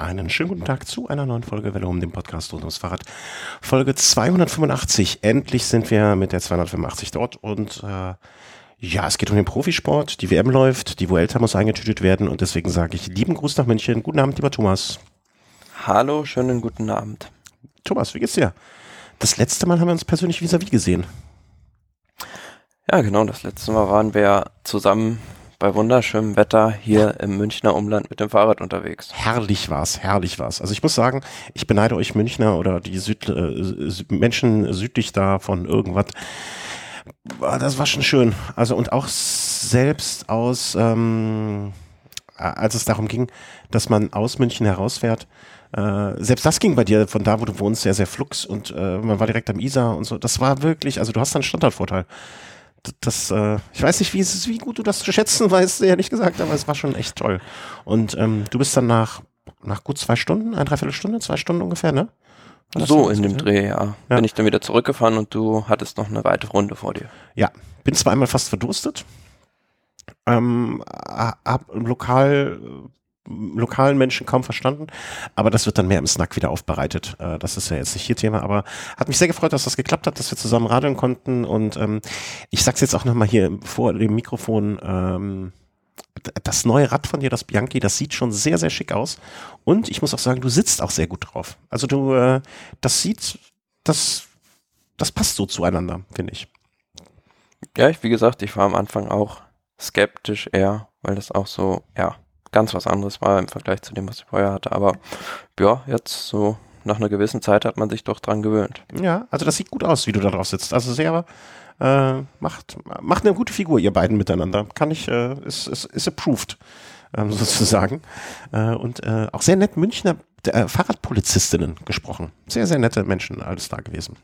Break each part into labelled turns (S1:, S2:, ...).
S1: Einen schönen guten Tag zu einer neuen Folge Welle um den Podcast rund ums Fahrrad. Folge 285. Endlich sind wir mit der 285 dort und äh, ja, es geht um den Profisport. Die WM läuft, die Vuelta muss eingetütet werden und deswegen sage ich lieben Gruß nach München. Guten Abend, lieber Thomas.
S2: Hallo, schönen guten Abend.
S1: Thomas, wie geht's dir? Das letzte Mal haben wir uns persönlich vis-à-vis -vis gesehen.
S2: Ja, genau, das letzte Mal waren wir zusammen bei wunderschönem Wetter hier im Münchner Umland mit dem Fahrrad unterwegs.
S1: Herrlich war's, herrlich war's. Also ich muss sagen, ich beneide euch Münchner oder die Süd, äh, Menschen südlich da von irgendwas. Das war schon schön. Also und auch selbst aus, ähm, als es darum ging, dass man aus München herausfährt, äh, selbst das ging bei dir von da, wo du wohnst, sehr, sehr flux und äh, man war direkt am Isar und so. Das war wirklich, also du hast einen Standardvorteil das, äh, ich weiß nicht, wie, es wie gut du das zu schätzen weißt, ehrlich gesagt, aber es war schon echt toll. Und ähm, du bist dann nach, nach gut zwei Stunden, ein Dreiviertelstunde, zwei Stunden ungefähr, ne?
S2: So in dem Dreh, ja. ja. Bin ich dann wieder zurückgefahren und du hattest noch eine weitere Runde vor dir.
S1: Ja, bin zwar einmal fast verdurstet, ähm, hab lokal lokalen Menschen kaum verstanden. Aber das wird dann mehr im Snack wieder aufbereitet. Äh, das ist ja jetzt nicht hier Thema, aber hat mich sehr gefreut, dass das geklappt hat, dass wir zusammen radeln konnten. Und ähm, ich sag's jetzt auch nochmal hier vor dem Mikrofon. Ähm, das neue Rad von dir, das Bianchi, das sieht schon sehr, sehr schick aus. Und ich muss auch sagen, du sitzt auch sehr gut drauf. Also du, äh, das sieht, das, das passt so zueinander, finde ich.
S2: Ja, ich, wie gesagt, ich war am Anfang auch skeptisch eher, weil das auch so, ja, ganz was anderes war im Vergleich zu dem, was ich vorher hatte. Aber ja, jetzt so nach einer gewissen Zeit hat man sich doch dran gewöhnt.
S1: Ja, also das sieht gut aus, wie du da drauf sitzt. Also sehr, äh, macht, macht eine gute Figur, ihr beiden miteinander. Kann ich, äh, ist, ist, ist approved, ähm, sozusagen. Äh, und äh, auch sehr nett Münchner äh, Fahrradpolizistinnen gesprochen. Sehr, sehr nette Menschen alles da gewesen.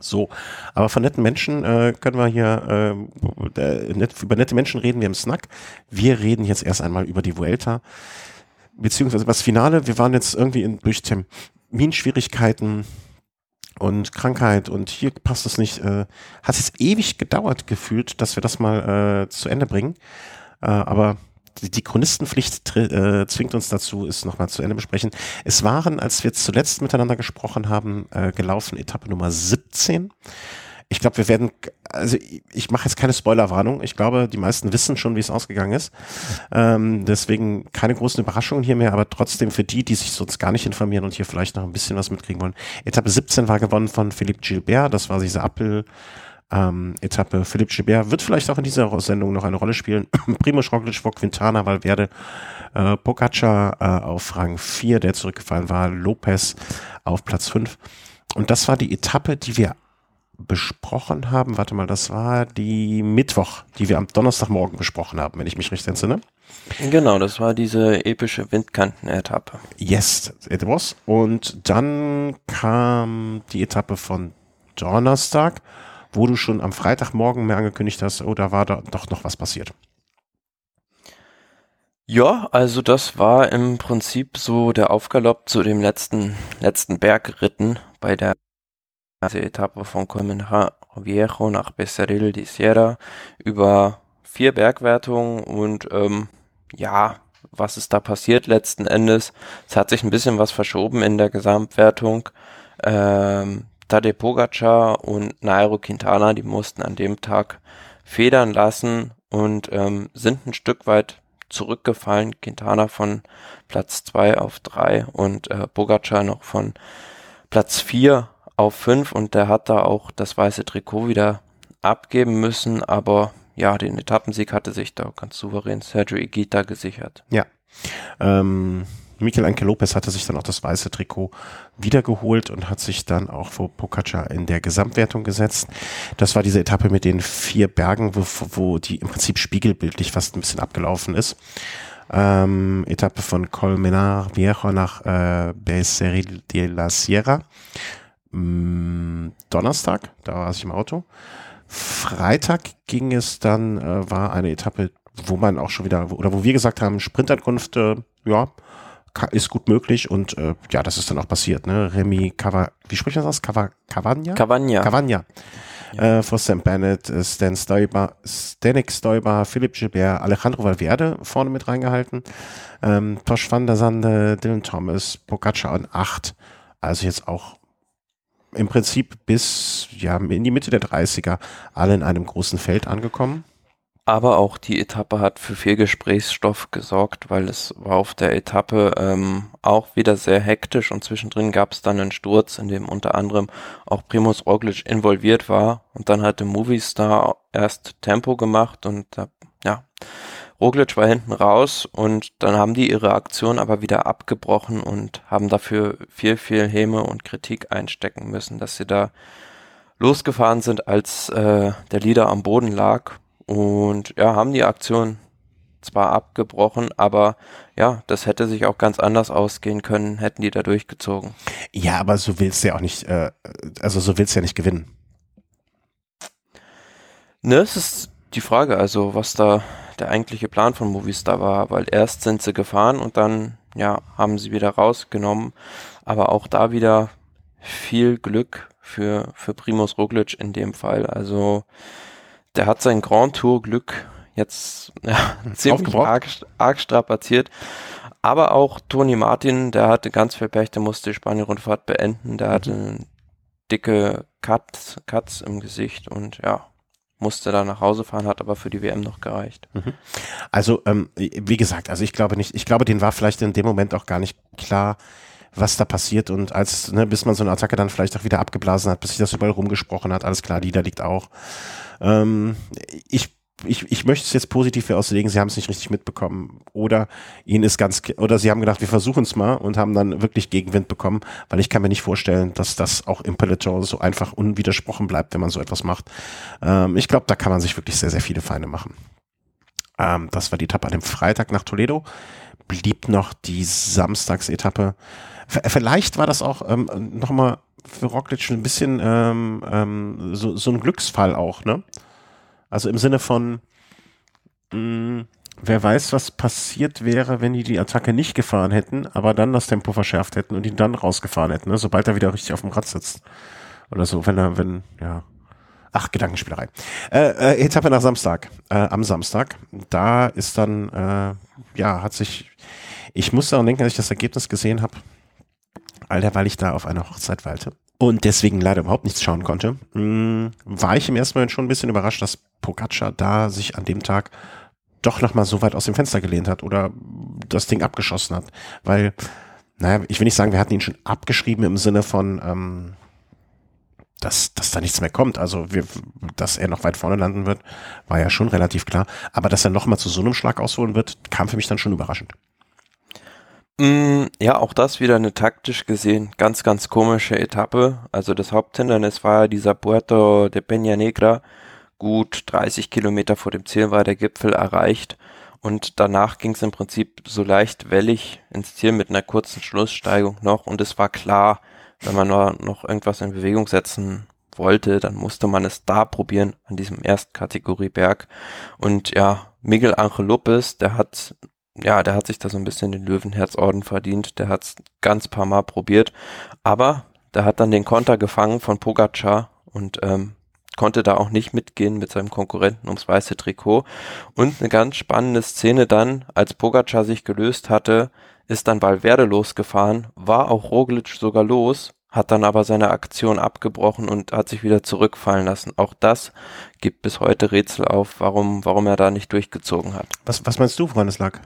S1: So, aber von netten Menschen äh, können wir hier äh, net, über nette Menschen reden wir im Snack. Wir reden jetzt erst einmal über die Vuelta, beziehungsweise das Finale. Wir waren jetzt irgendwie in, durch Terminschwierigkeiten und Krankheit und hier passt es nicht. Äh, hat es ewig gedauert gefühlt, dass wir das mal äh, zu Ende bringen. Äh, aber die Chronistenpflicht äh, zwingt uns dazu, es nochmal zu Ende besprechen. Es waren, als wir zuletzt miteinander gesprochen haben, äh, gelaufen Etappe Nummer 17. Ich glaube, wir werden, also ich, ich mache jetzt keine Spoilerwarnung. Ich glaube, die meisten wissen schon, wie es ausgegangen ist. Ähm, deswegen keine großen Überraschungen hier mehr, aber trotzdem für die, die sich sonst gar nicht informieren und hier vielleicht noch ein bisschen was mitkriegen wollen. Etappe 17 war gewonnen von Philippe Gilbert. Das war diese Appel ähm, Etappe. Philipp Gilbert wird vielleicht auch in dieser Sendung noch eine Rolle spielen. Primo Roglic vor Quintana, Valverde, äh, Pogacar äh, auf Rang 4, der zurückgefallen war, Lopez auf Platz 5. Und das war die Etappe, die wir besprochen haben. Warte mal, das war die Mittwoch, die wir am Donnerstagmorgen besprochen haben, wenn ich mich recht entsinne.
S2: Genau, das war diese epische Windkanten-Etappe.
S1: Yes, it was. Und dann kam die Etappe von Donnerstag wo du schon am Freitagmorgen mir angekündigt hast, oh, da war da doch noch was passiert.
S2: Ja, also das war im Prinzip so der Aufgalopp zu dem letzten, letzten Bergritten bei der Etappe von Colmenar Viejo nach Becerril de Sierra über vier Bergwertungen und ähm, ja, was ist da passiert letzten Endes? Es hat sich ein bisschen was verschoben in der Gesamtwertung. Ähm, Tadej Pogacar und Nairo Quintana, die mussten an dem Tag federn lassen und ähm, sind ein Stück weit zurückgefallen. Quintana von Platz 2 auf 3 und äh, Pogacar noch von Platz 4 auf 5 und der hat da auch das weiße Trikot wieder abgeben müssen, aber ja, den Etappensieg hatte sich da ganz souverän Sergio Igita gesichert.
S1: Ja. Ähm, Mikel Anke Lopez hatte sich dann auch das weiße Trikot wiedergeholt und hat sich dann auch vor Pogacar in der Gesamtwertung gesetzt. Das war diese Etappe mit den vier Bergen, wo, wo die im Prinzip spiegelbildlich fast ein bisschen abgelaufen ist. Ähm, Etappe von Colmenar Viejo nach äh, Becerril de la Sierra. Mm, Donnerstag, da war ich im Auto. Freitag ging es dann, äh, war eine Etappe, wo man auch schon wieder, oder wo wir gesagt haben, Sprintankunft, äh, ja, ist gut möglich und äh, ja, das ist dann auch passiert. Ne? Remy Cava, wie spricht man das aus? Cava, Cavagna?
S2: Cavagna.
S1: Cavagna. ja. äh, vor Sam Bennett, äh, Stan Stoiber, Stanik Stoiber, Philipp Gilbert, Alejandro Valverde vorne mit reingehalten, ähm, Tosh van der Sande, Dylan Thomas, Pogacar und acht. Also jetzt auch im Prinzip bis ja, in die Mitte der 30er alle in einem großen Feld angekommen.
S2: Aber auch die Etappe hat für viel Gesprächsstoff gesorgt, weil es war auf der Etappe ähm, auch wieder sehr hektisch und zwischendrin gab es dann einen Sturz, in dem unter anderem auch Primus Roglic involviert war. Und dann hatte Movistar erst Tempo gemacht und ja, Roglic war hinten raus und dann haben die ihre Aktion aber wieder abgebrochen und haben dafür viel, viel Häme und Kritik einstecken müssen, dass sie da losgefahren sind, als äh, der Leader am Boden lag und ja, haben die Aktion zwar abgebrochen, aber ja, das hätte sich auch ganz anders ausgehen können, hätten die da durchgezogen.
S1: Ja, aber so willst du ja auch nicht, äh, also so willst du ja nicht gewinnen.
S2: Ne, es ist die Frage, also was da der eigentliche Plan von Movistar war, weil erst sind sie gefahren und dann, ja, haben sie wieder rausgenommen, aber auch da wieder viel Glück für, für Primus Roglic in dem Fall, also der hat sein Grand Tour Glück jetzt ja, ziemlich arg, arg strapaziert. Aber auch Toni Martin, der hatte ganz viel Pech, der musste die Spanien-Rundfahrt beenden. Der hatte mhm. dicke Cuts, Cuts im Gesicht und ja, musste da nach Hause fahren, hat aber für die WM noch gereicht. Mhm.
S1: Also, ähm, wie gesagt, also ich glaube nicht, ich glaube, denen war vielleicht in dem Moment auch gar nicht klar, was da passiert und als, ne, bis man so eine Attacke dann vielleicht auch wieder abgeblasen hat, bis sich das überall rumgesprochen hat, alles klar, die da liegt auch. Ähm, ich ich, ich möchte es jetzt positiv auslegen, sie haben es nicht richtig mitbekommen. Oder ihnen ist ganz, oder sie haben gedacht, wir versuchen es mal und haben dann wirklich Gegenwind bekommen, weil ich kann mir nicht vorstellen, dass das auch im Peloton so einfach unwidersprochen bleibt, wenn man so etwas macht. Ähm, ich glaube, da kann man sich wirklich sehr, sehr viele Feinde machen. Ähm, das war die Etappe an dem Freitag nach Toledo. Blieb noch die Samstagsetappe. Vielleicht war das auch ähm, nochmal für Roglic ein bisschen ähm, ähm, so, so ein Glücksfall auch, ne? Also im Sinne von, mh, mm, wer weiß, was passiert wäre, wenn die die Attacke nicht gefahren hätten, aber dann das Tempo verschärft hätten und ihn dann rausgefahren hätten, ne? sobald er wieder richtig auf dem Rad sitzt. Oder so, wenn er, wenn, ja. Ach, Gedankenspielerei. Äh, äh, Etappe nach Samstag, äh, am Samstag. Da ist dann, äh, ja, hat sich, ich muss daran denken, als ich das Ergebnis gesehen habe, Alter, weil ich da auf einer Hochzeit weilte und deswegen leider überhaupt nichts schauen konnte, mm, war ich im ersten Moment schon ein bisschen überrascht, dass Pogacar da sich an dem Tag doch nochmal so weit aus dem Fenster gelehnt hat oder das Ding abgeschossen hat. Weil, naja, ich will nicht sagen, wir hatten ihn schon abgeschrieben im Sinne von, ähm, dass, dass da nichts mehr kommt. Also, wir, dass er noch weit vorne landen wird, war ja schon relativ klar. Aber dass er nochmal zu so einem Schlag ausholen wird, kam für mich dann schon überraschend.
S2: Mm, ja, auch das wieder eine taktisch gesehen ganz, ganz komische Etappe. Also das Haupthindernis war dieser Puerto de Peña Negra. Gut 30 Kilometer vor dem Ziel war der Gipfel erreicht. Und danach ging es im Prinzip so leicht wellig ins Ziel mit einer kurzen Schlusssteigung noch. Und es war klar, wenn man noch irgendwas in Bewegung setzen wollte, dann musste man es da probieren, an diesem Erstkategorieberg. Und ja, Miguel Angel Lopez, der hat ja, der hat sich da so ein bisschen den Löwenherzorden verdient. Der hat's ganz paar Mal probiert. Aber der hat dann den Konter gefangen von Pogacar und ähm, konnte da auch nicht mitgehen mit seinem Konkurrenten ums weiße Trikot. Und eine ganz spannende Szene dann, als Pogacar sich gelöst hatte, ist dann Valverde losgefahren, war auch Roglic sogar los, hat dann aber seine Aktion abgebrochen und hat sich wieder zurückfallen lassen. Auch das gibt bis heute Rätsel auf, warum, warum er da nicht durchgezogen hat.
S1: Was, was meinst du, woran es lag?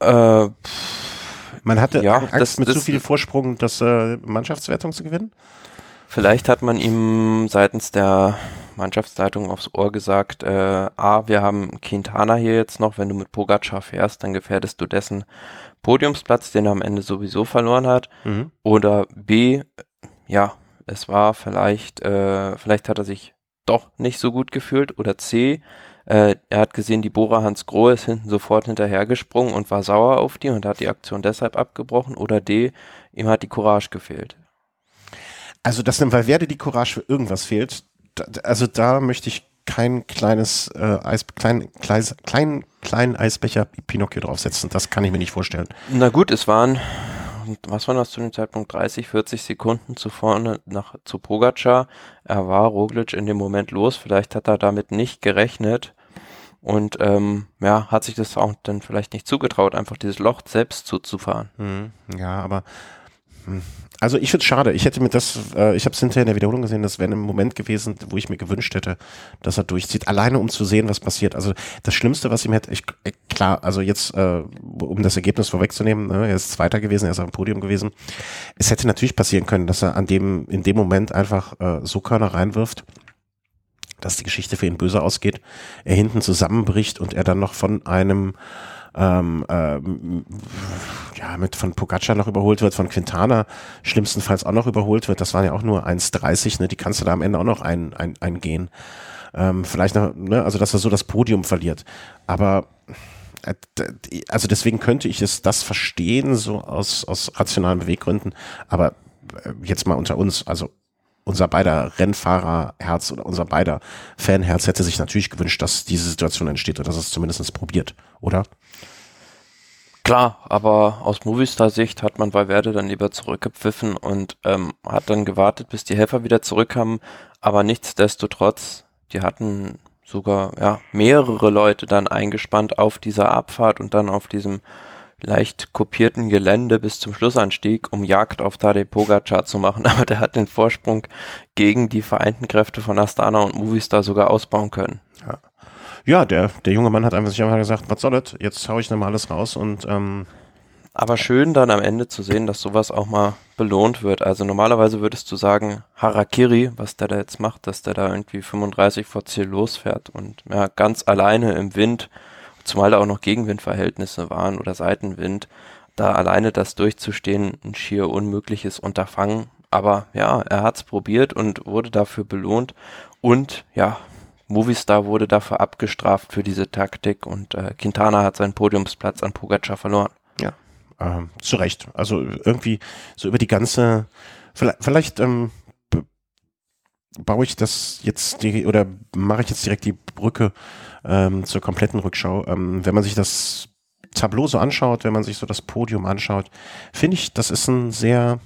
S1: Äh, Man hatte ja, Angst, das, mit das, zu viel Vorsprung das äh, Mannschaftswertung zu gewinnen?
S2: Vielleicht hat man ihm seitens der Mannschaftsleitung aufs Ohr gesagt, äh, A, wir haben Quintana hier jetzt noch, wenn du mit Pogacar fährst, dann gefährdest du dessen Podiumsplatz, den er am Ende sowieso verloren hat. Mhm. Oder B, ja, es war vielleicht, äh, vielleicht hat er sich doch nicht so gut gefühlt. Oder C, äh, er hat gesehen, die Bora Hans Grohe ist hinten sofort hinterhergesprungen und war sauer auf die und hat die Aktion deshalb abgebrochen. Oder D, ihm hat die Courage gefehlt.
S1: Also, dass einem Valverde die Courage für irgendwas fehlt, da, also da möchte ich kein kleines äh, Eis, klein, klein, klein, kleinen Eisbecher Pinocchio draufsetzen. Das kann ich mir nicht vorstellen.
S2: Na gut, es waren was waren das zu dem Zeitpunkt, 30, 40 Sekunden zu vorne nach, zu Pogacar. Er war Roglic in dem Moment los, vielleicht hat er damit nicht gerechnet und ähm, ja, hat sich das auch dann vielleicht nicht zugetraut, einfach dieses Loch selbst zuzufahren.
S1: Hm, ja, aber hm, also ich finde es schade. Ich hätte mir das, äh, ich habe es hinterher in der Wiederholung gesehen, das wäre ein Moment gewesen, wo ich mir gewünscht hätte, dass er durchzieht. Alleine um zu sehen, was passiert. Also das Schlimmste, was ihm hätte, ich, äh, klar, also jetzt, äh, um das Ergebnis vorwegzunehmen, ne, er ist Zweiter gewesen, er ist am Podium gewesen. Es hätte natürlich passieren können, dass er an dem, in dem Moment einfach äh, so Körner reinwirft dass die Geschichte für ihn böse ausgeht, er hinten zusammenbricht und er dann noch von einem ähm, ähm, ja, mit von Pogacar noch überholt wird, von Quintana schlimmstenfalls auch noch überholt wird. Das waren ja auch nur 1,30, ne? Die kannst du da am Ende auch noch ein, ein, eingehen. Ähm, vielleicht noch, ne? also dass er so das Podium verliert. Aber äh, also deswegen könnte ich es das verstehen, so aus, aus rationalen Beweggründen. Aber äh, jetzt mal unter uns, also unser beider Rennfahrerherz oder unser beider Fanherz hätte sich natürlich gewünscht, dass diese Situation entsteht oder dass es zumindest probiert, oder?
S2: Klar, aber aus Movistar-Sicht hat man bei Werde dann lieber zurückgepfiffen und ähm, hat dann gewartet, bis die Helfer wieder zurückkamen. Aber nichtsdestotrotz, die hatten sogar ja mehrere Leute dann eingespannt auf dieser Abfahrt und dann auf diesem leicht kopierten Gelände bis zum Schlussanstieg, um Jagd auf Tadej Pogacar zu machen, aber der hat den Vorsprung gegen die vereinten Kräfte von Astana und Movistar sogar ausbauen können.
S1: Ja, ja der, der junge Mann hat einfach sich einfach gesagt, was soll das, jetzt hau ich nochmal alles raus und ähm
S2: aber schön dann am Ende zu sehen, dass sowas auch mal belohnt wird. Also normalerweise würdest du sagen, Harakiri, was der da jetzt macht, dass der da irgendwie 35 vor Ziel losfährt und ja, ganz alleine im Wind zumal da auch noch Gegenwindverhältnisse waren oder Seitenwind, da alleine das durchzustehen ein schier unmögliches Unterfangen. Aber ja, er hat's probiert und wurde dafür belohnt. Und ja, Movistar wurde dafür abgestraft für diese Taktik und äh, Quintana hat seinen Podiumsplatz an Pogacar verloren.
S1: Ja, ähm, zu Recht. Also irgendwie so über die ganze, vielleicht, vielleicht ähm, baue ich das jetzt die, oder mache ich jetzt direkt die Brücke ähm, zur kompletten Rückschau. Ähm, wenn man sich das Tableau so anschaut, wenn man sich so das Podium anschaut, finde ich, das ist ein sehr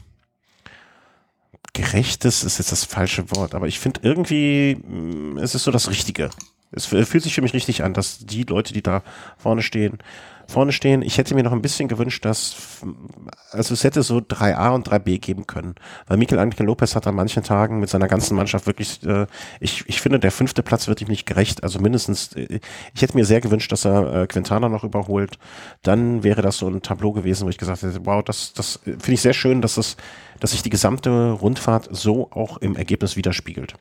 S1: gerechtes, ist jetzt das falsche Wort, aber ich finde irgendwie, mm, es ist so das Richtige. Es fühlt sich für mich richtig an, dass die Leute, die da vorne stehen, vorne stehen. Ich hätte mir noch ein bisschen gewünscht, dass, also es hätte so 3a und 3b geben können. Weil Mikel Angel Lopez hat an manchen Tagen mit seiner ganzen Mannschaft wirklich, äh, ich, ich finde, der fünfte Platz wird ihm nicht gerecht. Also mindestens, äh, ich hätte mir sehr gewünscht, dass er äh, Quintana noch überholt. Dann wäre das so ein Tableau gewesen, wo ich gesagt hätte, wow, das, das finde ich sehr schön, dass es, dass sich die gesamte Rundfahrt so auch im Ergebnis widerspiegelt.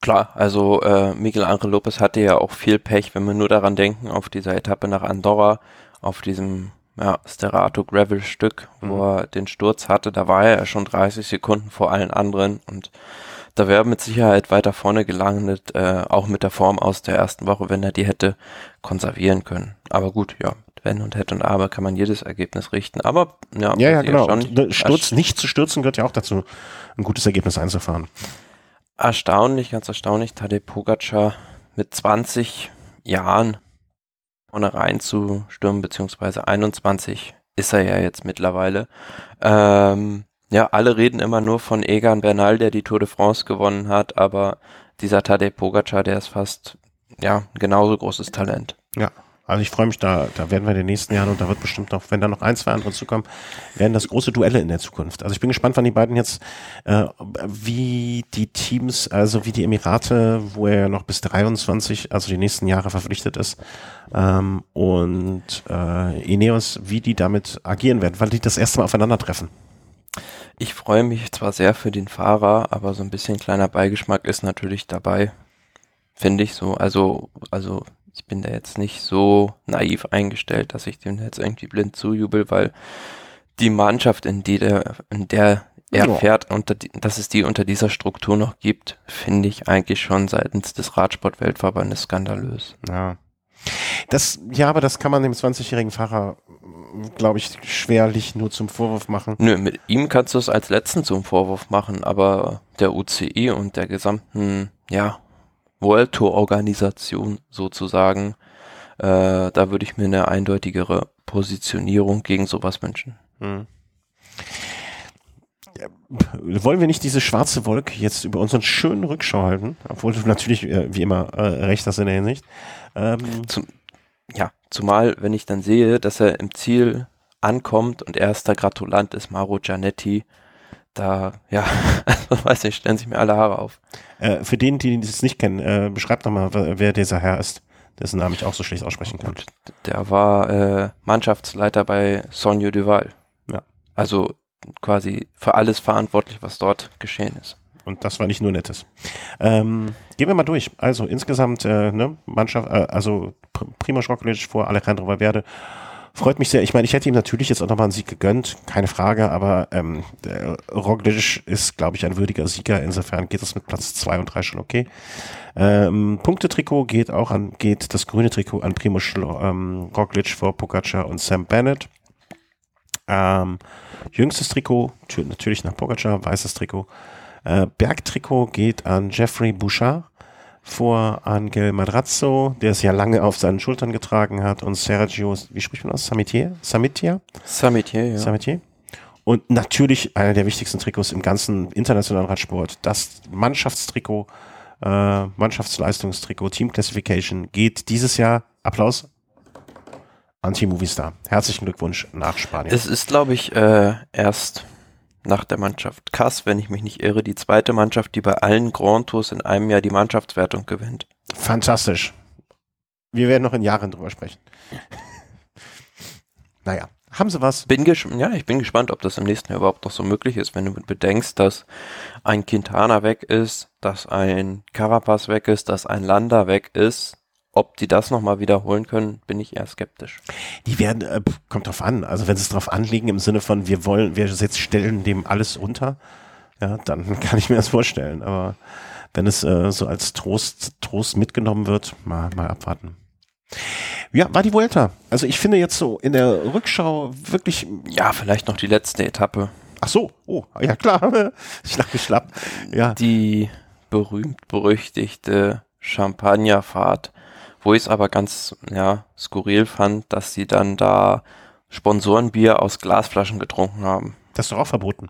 S2: Klar, also äh, Miguel Angel Lopez hatte ja auch viel Pech, wenn wir nur daran denken, auf dieser Etappe nach Andorra, auf diesem ja, Sterato Gravel Stück, mhm. wo er den Sturz hatte, da war er ja schon 30 Sekunden vor allen anderen und da wäre mit Sicherheit weiter vorne gelandet, äh, auch mit der Form aus der ersten Woche, wenn er die hätte konservieren können. Aber gut, ja, wenn und hätte und aber kann man jedes Ergebnis richten. Aber ja,
S1: ja, ja genau. Schon, Sturz, nicht zu stürzen gehört ja auch dazu, ein gutes Ergebnis einzufahren
S2: erstaunlich, ganz erstaunlich, Tadej Pogacar mit 20 Jahren vorne reinzustürmen, beziehungsweise 21 ist er ja jetzt mittlerweile. Ähm, ja, alle reden immer nur von Egan Bernal, der die Tour de France gewonnen hat, aber dieser Tadej Pogacar, der ist fast, ja, genauso großes Talent.
S1: Ja, also ich freue mich da, da werden wir in den nächsten Jahren und da wird bestimmt noch, wenn da noch ein, zwei andere zukommen, werden das große Duelle in der Zukunft. Also ich bin gespannt, wann die beiden jetzt, äh, wie die Teams, also wie die Emirate, wo er noch bis 23, also die nächsten Jahre verpflichtet ist, ähm, und äh, Ineos, wie die damit agieren werden, weil die das erste Mal aufeinandertreffen.
S2: Ich freue mich zwar sehr für den Fahrer, aber so ein bisschen kleiner Beigeschmack ist natürlich dabei, finde ich so. Also, also ich bin da jetzt nicht so naiv eingestellt, dass ich dem jetzt irgendwie blind zujubel, weil die Mannschaft, in, die der, in der er ja. fährt, unter die, dass es die unter dieser Struktur noch gibt, finde ich eigentlich schon seitens des Radsport-Weltverbandes skandalös.
S1: Ja. Das, ja, aber das kann man dem 20-jährigen Fahrer, glaube ich, schwerlich nur zum Vorwurf machen.
S2: Nö, mit ihm kannst du es als letzten zum Vorwurf machen, aber der UCI und der gesamten, ja, World Tour Organisation sozusagen. Äh, da würde ich mir eine eindeutigere Positionierung gegen sowas wünschen.
S1: Hm. Ja, wollen wir nicht diese schwarze Wolke jetzt über unseren schönen Rückschau halten? Obwohl du natürlich äh, wie immer äh, recht hast in der Hinsicht.
S2: Ähm, Zum, ja, zumal wenn ich dann sehe, dass er im Ziel ankommt und erster Gratulant ist Mauro Gianetti, da, ja, weiß nicht, stellen sich mir alle Haare auf.
S1: Äh, für den, die es nicht kennen, äh, beschreibt doch mal, wer dieser Herr ist, dessen Namen ich auch so schlecht aussprechen kann.
S2: Der war äh, Mannschaftsleiter bei Sonio Duval. Ja. Also quasi für alles verantwortlich, was dort geschehen ist.
S1: Und das war nicht nur Nettes. Ähm, gehen wir mal durch. Also insgesamt, äh, ne, Mannschaft, äh, also Primoz Roglic vor Alejandro Valverde freut mich sehr. Ich meine, ich hätte ihm natürlich jetzt auch nochmal einen Sieg gegönnt, keine Frage, aber ähm, Roglic ist, glaube ich, ein würdiger Sieger. Insofern geht es mit Platz zwei und drei schon okay. Ähm, Punktetrikot geht auch an, geht das grüne Trikot an Primo ähm, Roglic vor Pogacar und Sam Bennett. Ähm, jüngstes Trikot, natürlich nach Pogacar, weißes Trikot. Äh, Bergtrikot geht an Jeffrey Bouchard vor Angel Madrazzo, der es ja lange auf seinen Schultern getragen hat, und Sergio, wie spricht man aus? Samitier? Samitia?
S2: Samitier, ja.
S1: Samitier. Und natürlich einer der wichtigsten Trikots im ganzen internationalen Radsport, das Mannschaftstrikot, äh, Mannschaftsleistungstrikot, Team Classification geht dieses Jahr, Applaus, Anti-Movistar. Herzlichen Glückwunsch nach Spanien.
S2: Es ist, glaube ich, äh, erst nach der Mannschaft Kass, wenn ich mich nicht irre, die zweite Mannschaft, die bei allen Grand Tours in einem Jahr die Mannschaftswertung gewinnt.
S1: Fantastisch. Wir werden noch in Jahren drüber sprechen. naja, haben sie was?
S2: Bin ja, ich bin gespannt, ob das im nächsten Jahr überhaupt noch so möglich ist, wenn du bedenkst, dass ein Quintana weg ist, dass ein Carapaz weg ist, dass ein Landa weg ist, ob die das nochmal wiederholen können, bin ich eher skeptisch.
S1: Die werden, äh, kommt drauf an. Also wenn sie es drauf anlegen im Sinne von, wir wollen, wir jetzt stellen dem alles unter, ja, dann kann ich mir das vorstellen. Aber wenn es äh, so als Trost, Trost mitgenommen wird, mal, mal abwarten. Ja, war die Vuelta. Also ich finde jetzt so in der Rückschau wirklich.
S2: Ja, vielleicht noch die letzte Etappe.
S1: Ach so, oh, ja klar. ich lache schlapp. Ja.
S2: Die berühmt-berüchtigte Champagnerfahrt wo ich es aber ganz ja, skurril fand, dass sie dann da Sponsorenbier aus Glasflaschen getrunken haben.
S1: Das ist doch auch verboten.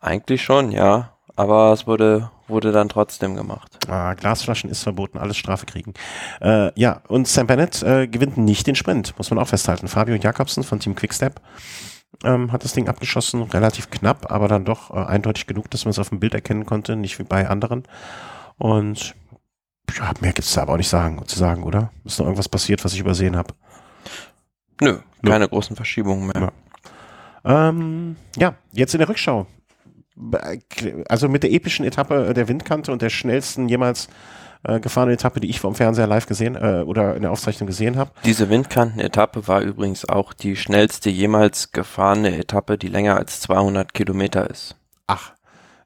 S2: Eigentlich schon, ja. Aber es wurde, wurde dann trotzdem gemacht.
S1: Ah, Glasflaschen ist verboten, alles Strafe kriegen. Äh, ja, und Sam Bennett äh, gewinnt nicht den Sprint, muss man auch festhalten. Fabio Jakobsen von Team Quickstep ähm, hat das Ding abgeschossen, relativ knapp, aber dann doch äh, eindeutig genug, dass man es auf dem Bild erkennen konnte, nicht wie bei anderen. Und ja, mehr gibt es da aber auch nicht sagen, zu sagen, oder? Ist noch irgendwas passiert, was ich übersehen habe?
S2: Nö, keine Nö. großen Verschiebungen mehr.
S1: Ja. Ähm, ja, jetzt in der Rückschau. Also mit der epischen Etappe der Windkante und der schnellsten jemals äh, gefahrene Etappe, die ich vom Fernseher live gesehen äh, oder in der Aufzeichnung gesehen habe.
S2: Diese Windkanten-Etappe war übrigens auch die schnellste jemals gefahrene Etappe, die länger als 200 Kilometer ist.
S1: Ach,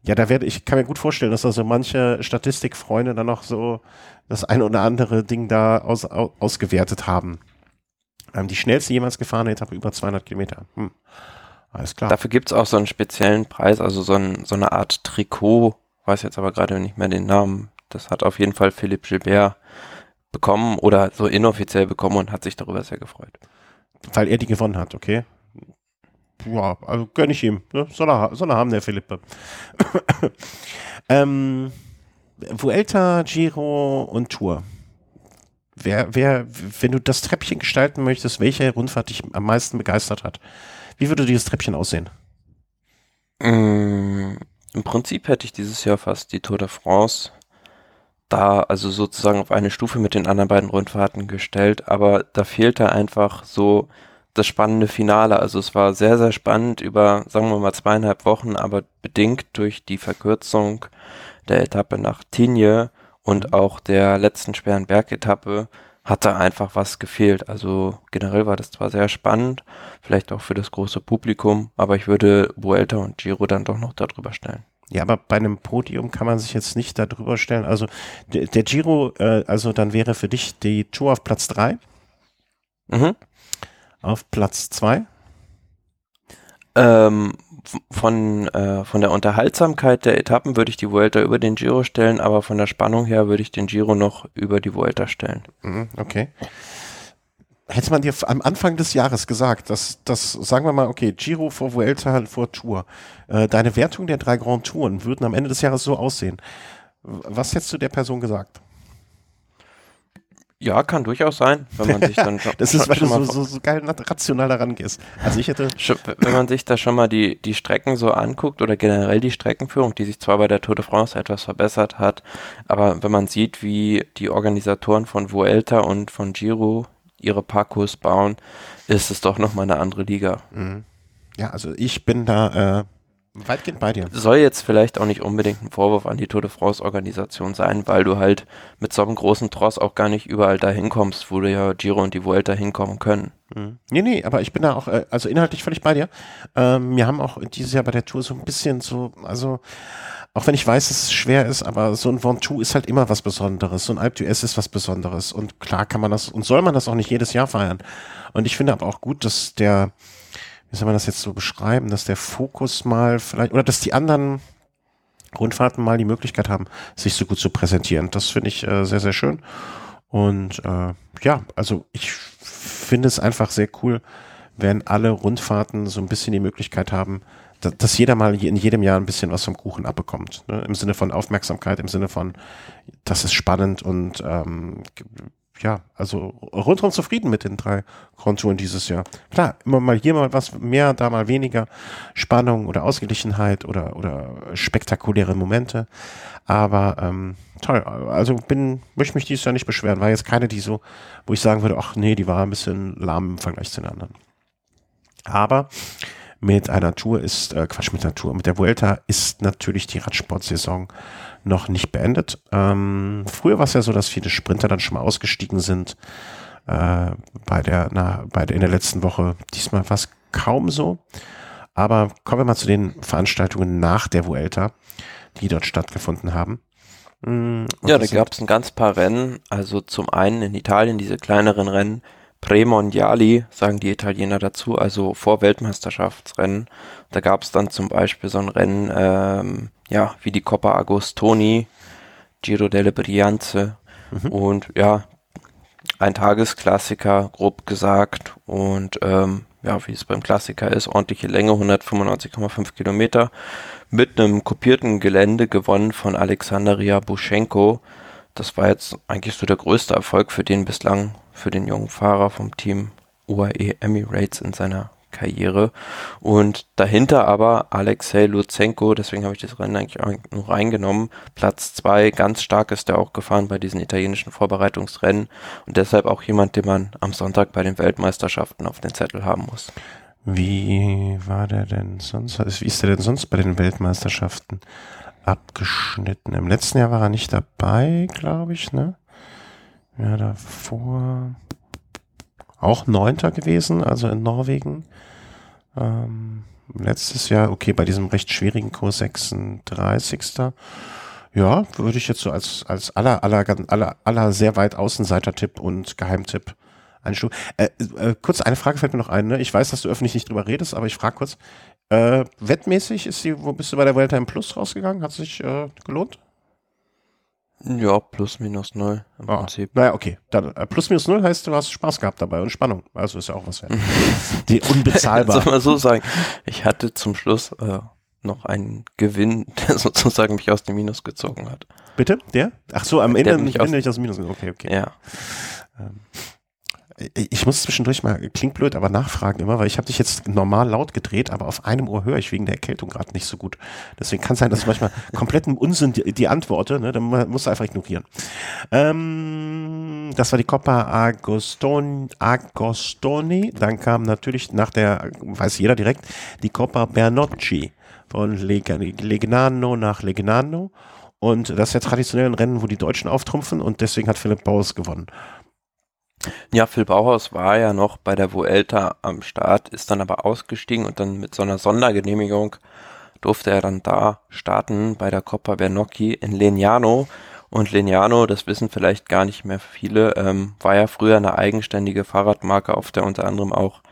S1: ja, da werde ich kann mir gut vorstellen, dass da so manche Statistikfreunde dann noch so das eine oder andere Ding da aus, aus, ausgewertet haben. Ähm, die schnellste jemals gefahrene Etappe über 200 Kilometer. Hm. Alles klar.
S2: Dafür gibt's auch so einen speziellen Preis, also so, ein, so eine Art Trikot, weiß jetzt aber gerade nicht mehr den Namen. Das hat auf jeden Fall Philipp Gilbert bekommen oder so inoffiziell bekommen und hat sich darüber sehr gefreut.
S1: Weil er die gewonnen hat, okay ja, also gönne ich ihm. Ne? Soll, er, soll er haben, der Philippe. ähm, Vuelta, Giro und Tour. Wer, wer, wenn du das Treppchen gestalten möchtest, welche Rundfahrt dich am meisten begeistert hat, wie würde dieses Treppchen aussehen?
S2: Mm, Im Prinzip hätte ich dieses Jahr fast die Tour de France da also sozusagen auf eine Stufe mit den anderen beiden Rundfahrten gestellt, aber da fehlte einfach so das spannende Finale. Also es war sehr, sehr spannend über, sagen wir mal, zweieinhalb Wochen, aber bedingt durch die Verkürzung der Etappe nach Tignes und mhm. auch der letzten schweren Bergetappe hat da einfach was gefehlt. Also generell war das zwar sehr spannend, vielleicht auch für das große Publikum, aber ich würde Vuelta und Giro dann doch noch darüber stellen.
S1: Ja, aber bei einem Podium kann man sich jetzt nicht darüber stellen. Also der, der Giro, äh, also dann wäre für dich die Tour auf Platz drei. Mhm. Auf Platz zwei?
S2: Ähm, von, äh, von der Unterhaltsamkeit der Etappen würde ich die Vuelta über den Giro stellen, aber von der Spannung her würde ich den Giro noch über die Vuelta stellen.
S1: Mhm, okay. hätte man dir am Anfang des Jahres gesagt, dass, dass sagen wir mal, okay, Giro vor Vuelta vor Tour, äh, deine Wertung der drei Grand Touren würden am Ende des Jahres so aussehen. Was hättest du der Person gesagt?
S2: Ja, kann durchaus sein, wenn man sich dann
S1: schon, Das ist, weil du so, so, so geil rational daran gehst. Also ich hätte.
S2: Wenn man sich da schon mal die, die Strecken so anguckt oder generell die Streckenführung, die sich zwar bei der Tour de France etwas verbessert hat, aber wenn man sieht, wie die Organisatoren von Vuelta und von Giro ihre Parcours bauen, ist es doch nochmal eine andere Liga.
S1: Mhm. Ja, also ich bin da äh, Weitgehend bei dir.
S2: Soll jetzt vielleicht auch nicht unbedingt ein Vorwurf an die Tour de France Organisation sein, weil du halt mit so einem großen Tross auch gar nicht überall da hinkommst, wo du ja Giro und die Vuelta hinkommen können.
S1: Mhm. Nee, nee, aber ich bin da auch, äh, also inhaltlich völlig bei dir. Ähm, wir haben auch dieses Jahr bei der Tour so ein bisschen so, also auch wenn ich weiß, dass es schwer ist, aber so ein Ventoux ist halt immer was Besonderes. So ein Alpe d'Huez ist was Besonderes. Und klar kann man das und soll man das auch nicht jedes Jahr feiern. Und ich finde aber auch gut, dass der, wie soll man das jetzt so beschreiben, dass der Fokus mal vielleicht, oder dass die anderen Rundfahrten mal die Möglichkeit haben, sich so gut zu präsentieren. Das finde ich äh, sehr, sehr schön. Und äh, ja, also ich finde es einfach sehr cool, wenn alle Rundfahrten so ein bisschen die Möglichkeit haben, dass, jeder mal in jedem Jahr ein bisschen was vom Kuchen abbekommt. Ne? Im Sinne von Aufmerksamkeit, im Sinne von, das ist spannend und ähm, ja, also rundherum zufrieden mit den drei Grundtouren dieses Jahr. Klar, immer mal hier mal was mehr, da mal weniger Spannung oder Ausgeglichenheit oder, oder spektakuläre Momente. Aber ähm, toll, also bin, möchte mich dieses Jahr nicht beschweren. War jetzt keine, die so, wo ich sagen würde, ach nee, die war ein bisschen lahm im Vergleich zu den anderen. Aber mit einer Tour ist, äh, Quatsch, mit einer Tour, mit der Vuelta ist natürlich die Radsportsaison noch nicht beendet. Ähm, früher war es ja so, dass viele Sprinter dann schon mal ausgestiegen sind äh, bei der, na, bei der in der letzten Woche. Diesmal war es kaum so. Aber kommen wir mal zu den Veranstaltungen nach der Vuelta, die dort stattgefunden haben.
S2: Mm, und ja, da gab es ein ganz paar Rennen. Also zum einen in Italien diese kleineren Rennen, Premondiali, sagen die Italiener dazu, also vor Weltmeisterschaftsrennen. Da gab es dann zum Beispiel so ein Rennen, ähm, ja, wie die Coppa Agostoni, Giro delle Brianze mhm. und ja, ein Tagesklassiker, grob gesagt. Und ähm, ja, wie es beim Klassiker ist, ordentliche Länge, 195,5 Kilometer, mit einem kopierten Gelände gewonnen von Alexandria Buschenko. Das war jetzt eigentlich so der größte Erfolg für den bislang, für den jungen Fahrer vom Team UAE Emirates in seiner Karriere. Und dahinter aber Alexei Lutsenko, deswegen habe ich das Rennen eigentlich nur reingenommen. Platz zwei, ganz stark ist er auch gefahren bei diesen italienischen Vorbereitungsrennen und deshalb auch jemand, den man am Sonntag bei den Weltmeisterschaften auf den Zettel haben muss.
S1: Wie war der denn sonst? Wie ist der denn sonst bei den Weltmeisterschaften abgeschnitten? Im letzten Jahr war er nicht dabei, glaube ich, ne? Ja, davor auch Neunter gewesen, also in Norwegen. Ähm, letztes Jahr, okay, bei diesem recht schwierigen Kurs 36. Ja, würde ich jetzt so als, als aller, aller, aller, aller sehr weit Außenseiter-Tipp und Geheimtipp einstufen. Äh, äh, kurz eine Frage fällt mir noch ein. Ne? Ich weiß, dass du öffentlich nicht drüber redest, aber ich frage kurz. Äh, wettmäßig ist sie, wo bist du bei der im Plus rausgegangen? Hat sich äh, gelohnt?
S2: Ja, plus minus null im
S1: ah, Prinzip. Naja, okay. Dann, äh, plus minus null heißt, du hast Spaß gehabt dabei und Spannung. Also ist ja auch was wert. Die unbezahlbar.
S2: Soll man so sagen. Ich hatte zum Schluss äh, noch einen Gewinn, der sozusagen mich aus dem Minus gezogen hat.
S1: Bitte? Der? Ach so, am Ende mich aus, Ende nicht aus dem Minus. Okay, okay.
S2: Ja. Ähm,
S1: ich muss zwischendurch mal, klingt blöd, aber nachfragen immer, weil ich habe dich jetzt normal laut gedreht, aber auf einem Ohr höre ich wegen der Erkältung gerade nicht so gut. Deswegen kann es sein, dass manchmal kompletten Unsinn die, die Antworte, ne, dann musst du einfach ignorieren. Ähm, das war die Coppa Agostoni, Agostoni. Dann kam natürlich nach der, weiß jeder direkt, die Coppa Bernocchi von Legnano nach Legnano. Und das ist ja traditionell ein Rennen, wo die Deutschen auftrumpfen und deswegen hat Philipp Baus gewonnen.
S2: Ja, Phil Bauhaus war ja noch bei der Vuelta am Start, ist dann aber ausgestiegen und dann mit so einer Sondergenehmigung durfte er dann da starten bei der Coppa Bernocchi in Legnano. Und Legnano, das wissen vielleicht gar nicht mehr viele, ähm, war ja früher eine eigenständige Fahrradmarke, auf der unter anderem auch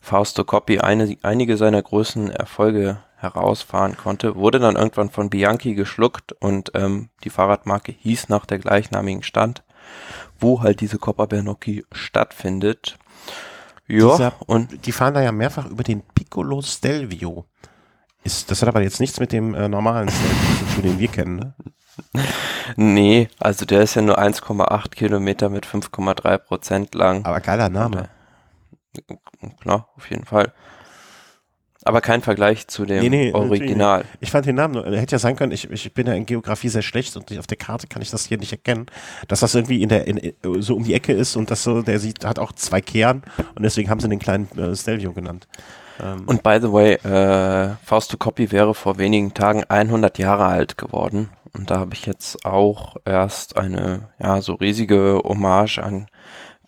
S2: Fausto Coppi eine, einige seiner größten Erfolge herausfahren konnte, wurde dann irgendwann von Bianchi geschluckt und ähm, die Fahrradmarke hieß nach der gleichnamigen Stand wo halt diese Coppa Bernocchi stattfindet. Ja, und
S1: Die fahren da ja mehrfach über den Piccolo Stelvio. Ist, das hat aber jetzt nichts mit dem äh, normalen Stelvio zu tun, den wir kennen, ne?
S2: nee, also der ist ja nur 1,8 Kilometer mit 5,3 Prozent lang.
S1: Aber geiler Name.
S2: Klar, auf jeden Fall. Aber kein Vergleich zu dem
S1: Nee, nee,
S2: Original.
S1: Ich fand den Namen, nur- hätte ja sein können, ich, ich bin ja in Geografie sehr schlecht und auf der Karte kann ich das hier nicht erkennen, dass das irgendwie in der, in, so um die Ecke ist und das so, der sieht, hat auch zwei Kehren und deswegen haben sie den kleinen äh, Stelvio genannt. Ähm,
S2: Und by the way, äh, Fausto Coppi wäre vor wenigen Tagen 100 Jahre alt geworden. Und da habe ich jetzt auch erst eine, ja, so riesige Hommage an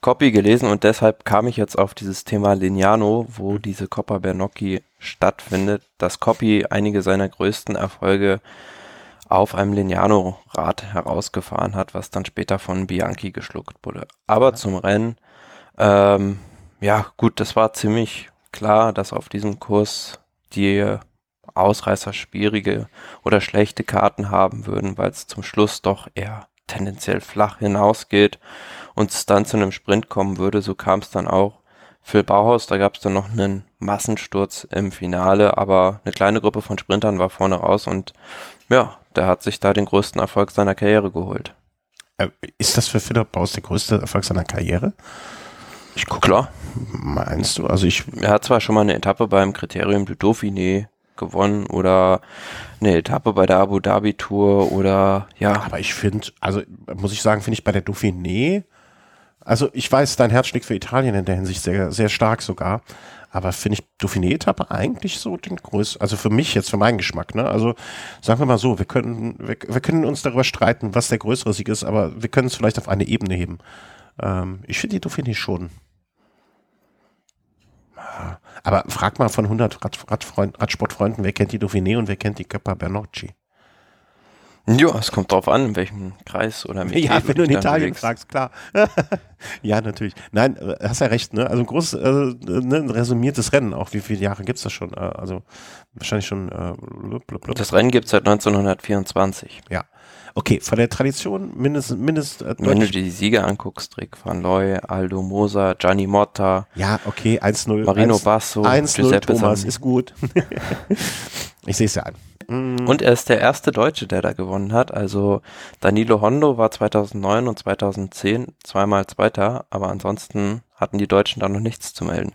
S2: Coppi gelesen und deshalb kam ich jetzt auf dieses Thema Lignano, wo diese Coppa Bernocchi stattfindet, dass Coppi einige seiner größten Erfolge auf einem Lignano-Rad herausgefahren hat, was dann später von Bianchi geschluckt wurde. Aber zum Rennen, ähm, ja gut, das war ziemlich klar, dass auf diesem Kurs die Ausreißer schwierige oder schlechte Karten haben würden, weil es zum Schluss doch eher tendenziell flach hinausgeht und es dann zu einem Sprint kommen würde. So kam es dann auch. Phil Bauhaus, da gab es dann noch einen Massensturz im Finale, aber eine kleine Gruppe von Sprintern war vorne raus und ja, der hat sich da den größten Erfolg seiner Karriere geholt.
S1: äh, ist das für Philipp Baus der größte Erfolg seiner Karriere? Ich gucke.
S2: Klar,
S1: Meinst du? Also ich,
S2: er hat zwar schon mal eine Etappe beim Kriterium du Dauphiné gewonnen oder eine Etappe bei der Abu Dhabi Tour oder ja,
S1: aber ich finde, also muss ich sagen, finde ich bei der Dauphiné, also ich weiß, dein Herz schlägt für Italien in der Hinsicht sehr, sehr stark sogar, aber finde ich Dauphiné-Etappe eigentlich so den größten, also für mich jetzt, für meinen Geschmack, ne? Also sagen wir mal so, wir können, wir, wir können uns darüber streiten, was der größere Sieg ist, aber wir können es vielleicht auf eine Ebene heben. Ähm, ich finde die Dauphiné schon. Ja, Aber frag mal von 100 Rad, Radfreund, Radsportfreunden, wer kennt die Dauphiné und wer kennt die Coppa Bernocchi?
S2: Ja, es kommt drauf an, in welchem Kreis oder Metier
S1: Ja, wenn du in Italien fragst, klar. ja, natürlich. Nein, äh, hast ja recht, ne? Also ein großes, äh, ne, ein resümiertes Rennen auch. Wie viele Jahre gibt's das schon? Äh, also wahrscheinlich schon äh, blub, blub, blub.
S2: Das Rennen gibt es seit 1924.
S1: Ja. Okay, von der Tradition mindestens, mindest, äh,
S2: Wenn du dir die Sieger anguckst, Rick van Looy, Aldo Mosa, Gianni Motta,
S1: ja, okay, 1-0.
S2: Marino
S1: 1
S2: Basso,
S1: 1-0
S2: Giuseppe
S1: Thomas,
S2: San-
S1: ist gut. ich sehe es ja an. Mm,
S2: Und er ist der erste Deutsche, der da gewonnen hat. Also Danilo Hondo war 2009 und 2010 zweimal Zweiter, aber ansonsten hatten die Deutschen da noch nichts zu melden.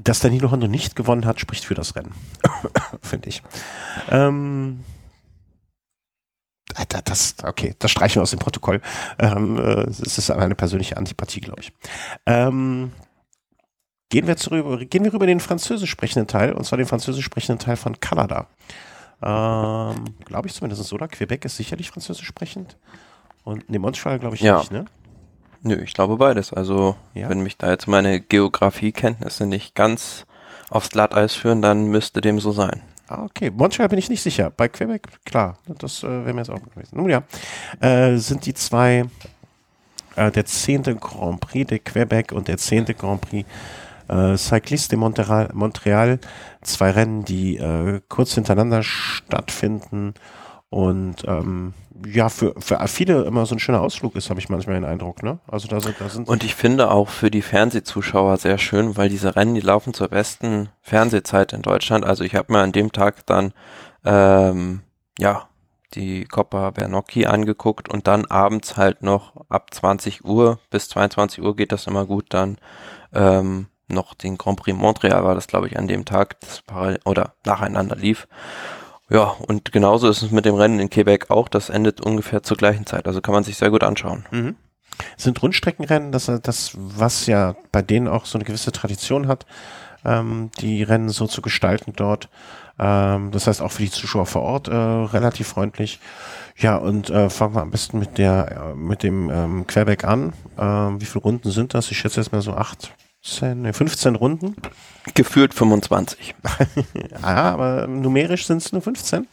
S1: Dass Danilo Hondo nicht gewonnen hat, spricht für das Rennen. Finde ich. Ähm, Alter, das, okay, das streichen wir aus dem Protokoll. Ähm, äh, es ist eine persönliche Antipathie, glaube ich. Ähm, gehen wir zurück, gehen wir rüber in den französisch sprechenden Teil, und zwar den französisch sprechenden Teil von Kanada. Ähm, glaube ich zumindest, oder? Quebec ist sicherlich französisch sprechend. Und ne, Montreal glaube ich
S2: Ja.
S1: nicht, ne?
S2: Nö, ich glaube beides. Also
S1: Ja.
S2: wenn mich da jetzt meine Geografiekenntnisse nicht ganz aufs Glatteis führen, dann müsste dem so sein.
S1: Ah, okay. Montreal bin ich nicht sicher. Bei Quebec, klar. Das äh, wäre mir jetzt auch gewesen. Nun ja, äh, sind die zwei, äh, der zehnte Grand Prix de Quebec und der zehnte Grand Prix äh, Cycliste Montreal, Montreal. Zwei Rennen, die äh, kurz hintereinander stattfinden und ähm, ja, für, für viele immer so ein schöner Ausflug ist, habe ich manchmal den Eindruck. Ne? Also da sind, da sind
S2: Und ich finde auch für die Fernsehzuschauer sehr schön, weil diese Rennen, die laufen zur besten Fernsehzeit in Deutschland. Also ich habe mir an dem Tag dann ähm, ja die Coppa Bernocchi angeguckt und dann abends halt noch ab 20 Uhr bis 22 Uhr geht das immer gut dann ähm, noch den Grand Prix Montreal war das glaube ich an dem Tag das parallel oder nacheinander lief. Ja, und genauso ist es mit dem Rennen in Quebec auch. Das endet ungefähr zur gleichen Zeit. Also kann man sich sehr gut anschauen.
S1: Mhm. Sind Rundstreckenrennen, das, das, was ja bei denen auch so eine gewisse Tradition hat, ähm, die Rennen so zu gestalten dort. Ähm, das heißt auch für die Zuschauer vor Ort äh, relativ freundlich. Ja, und äh, fangen wir am besten mit der, äh, mit dem ähm, Quebec an. Ähm, wie viele Runden sind das? Ich schätze jetzt mal so 18, nee, 15 Runden.
S2: Gefühlt 25.
S1: Ja, aber numerisch sind es nur 15.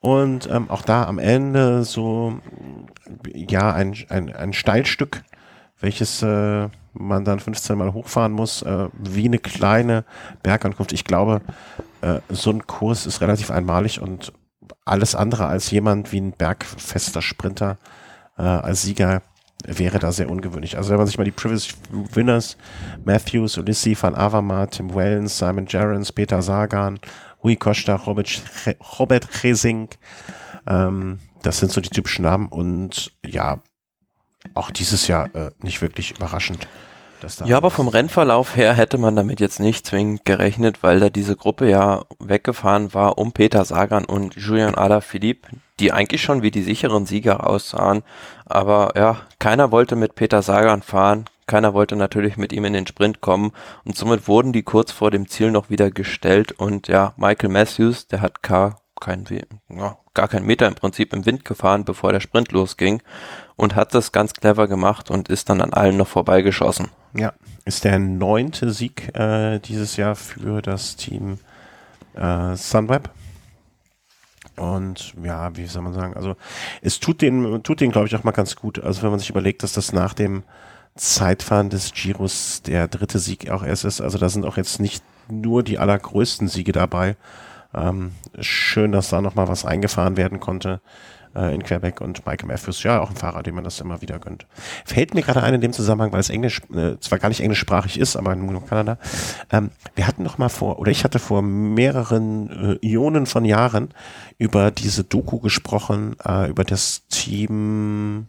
S1: Und ähm, auch da am Ende so, ja, ein, ein, ein Steilstück, welches äh, man dann 15 Mal hochfahren muss, äh, wie eine kleine Bergankunft. Ich glaube, äh, so ein Kurs ist relativ einmalig und alles andere als jemand wie ein bergfester Sprinter äh, als Sieger wäre da sehr ungewöhnlich. Also wenn man sich mal die Previous Winners, Matthews, Ulissi, Van Avermaet, Tim Wellens, Simon Gerrans, Peter Sagan, Rui Costa, Robert, Robert Resing, ähm, das sind so die typischen Namen und ja, auch dieses Jahr äh, nicht wirklich überraschend.
S2: ja, aber vom Rennverlauf her hätte man damit jetzt nicht zwingend gerechnet, weil da diese Gruppe ja weggefahren war um Peter Sagan und Julian Alaphilippe, die eigentlich schon wie die sicheren Sieger aussahen. Aber ja, keiner wollte mit Peter Sagan fahren, keiner wollte natürlich mit ihm in den Sprint kommen und somit wurden die kurz vor dem Ziel noch wieder gestellt und ja, Michael Matthews, der hat gar kein, ja, gar keinen Meter im Prinzip im Wind gefahren, bevor der Sprint losging und hat das ganz clever gemacht und ist dann an allen noch vorbeigeschossen.
S1: Ja, ist der neunte Sieg äh, dieses Jahr für das Team äh, Sunweb. Und ja, wie soll man sagen, also es tut den, tut den, glaube ich, auch mal ganz gut. Also wenn man sich überlegt, dass das nach dem Zeitfahren des Giros der dritte Sieg auch erst ist. Also da sind auch jetzt nicht nur die allergrößten Siege dabei. Ähm, schön, dass da nochmal was eingefahren werden konnte äh, in Quebec und Michael Matthews, ja, auch ein Fahrer, dem man das immer wieder gönnt. Fällt mir gerade ein in dem Zusammenhang, weil es Englisch, äh, zwar gar nicht englischsprachig ist, aber in Kanada. Ähm, wir hatten noch mal vor, oder ich hatte vor mehreren äh, Ionen von Jahren über diese Doku gesprochen, äh, über das Team,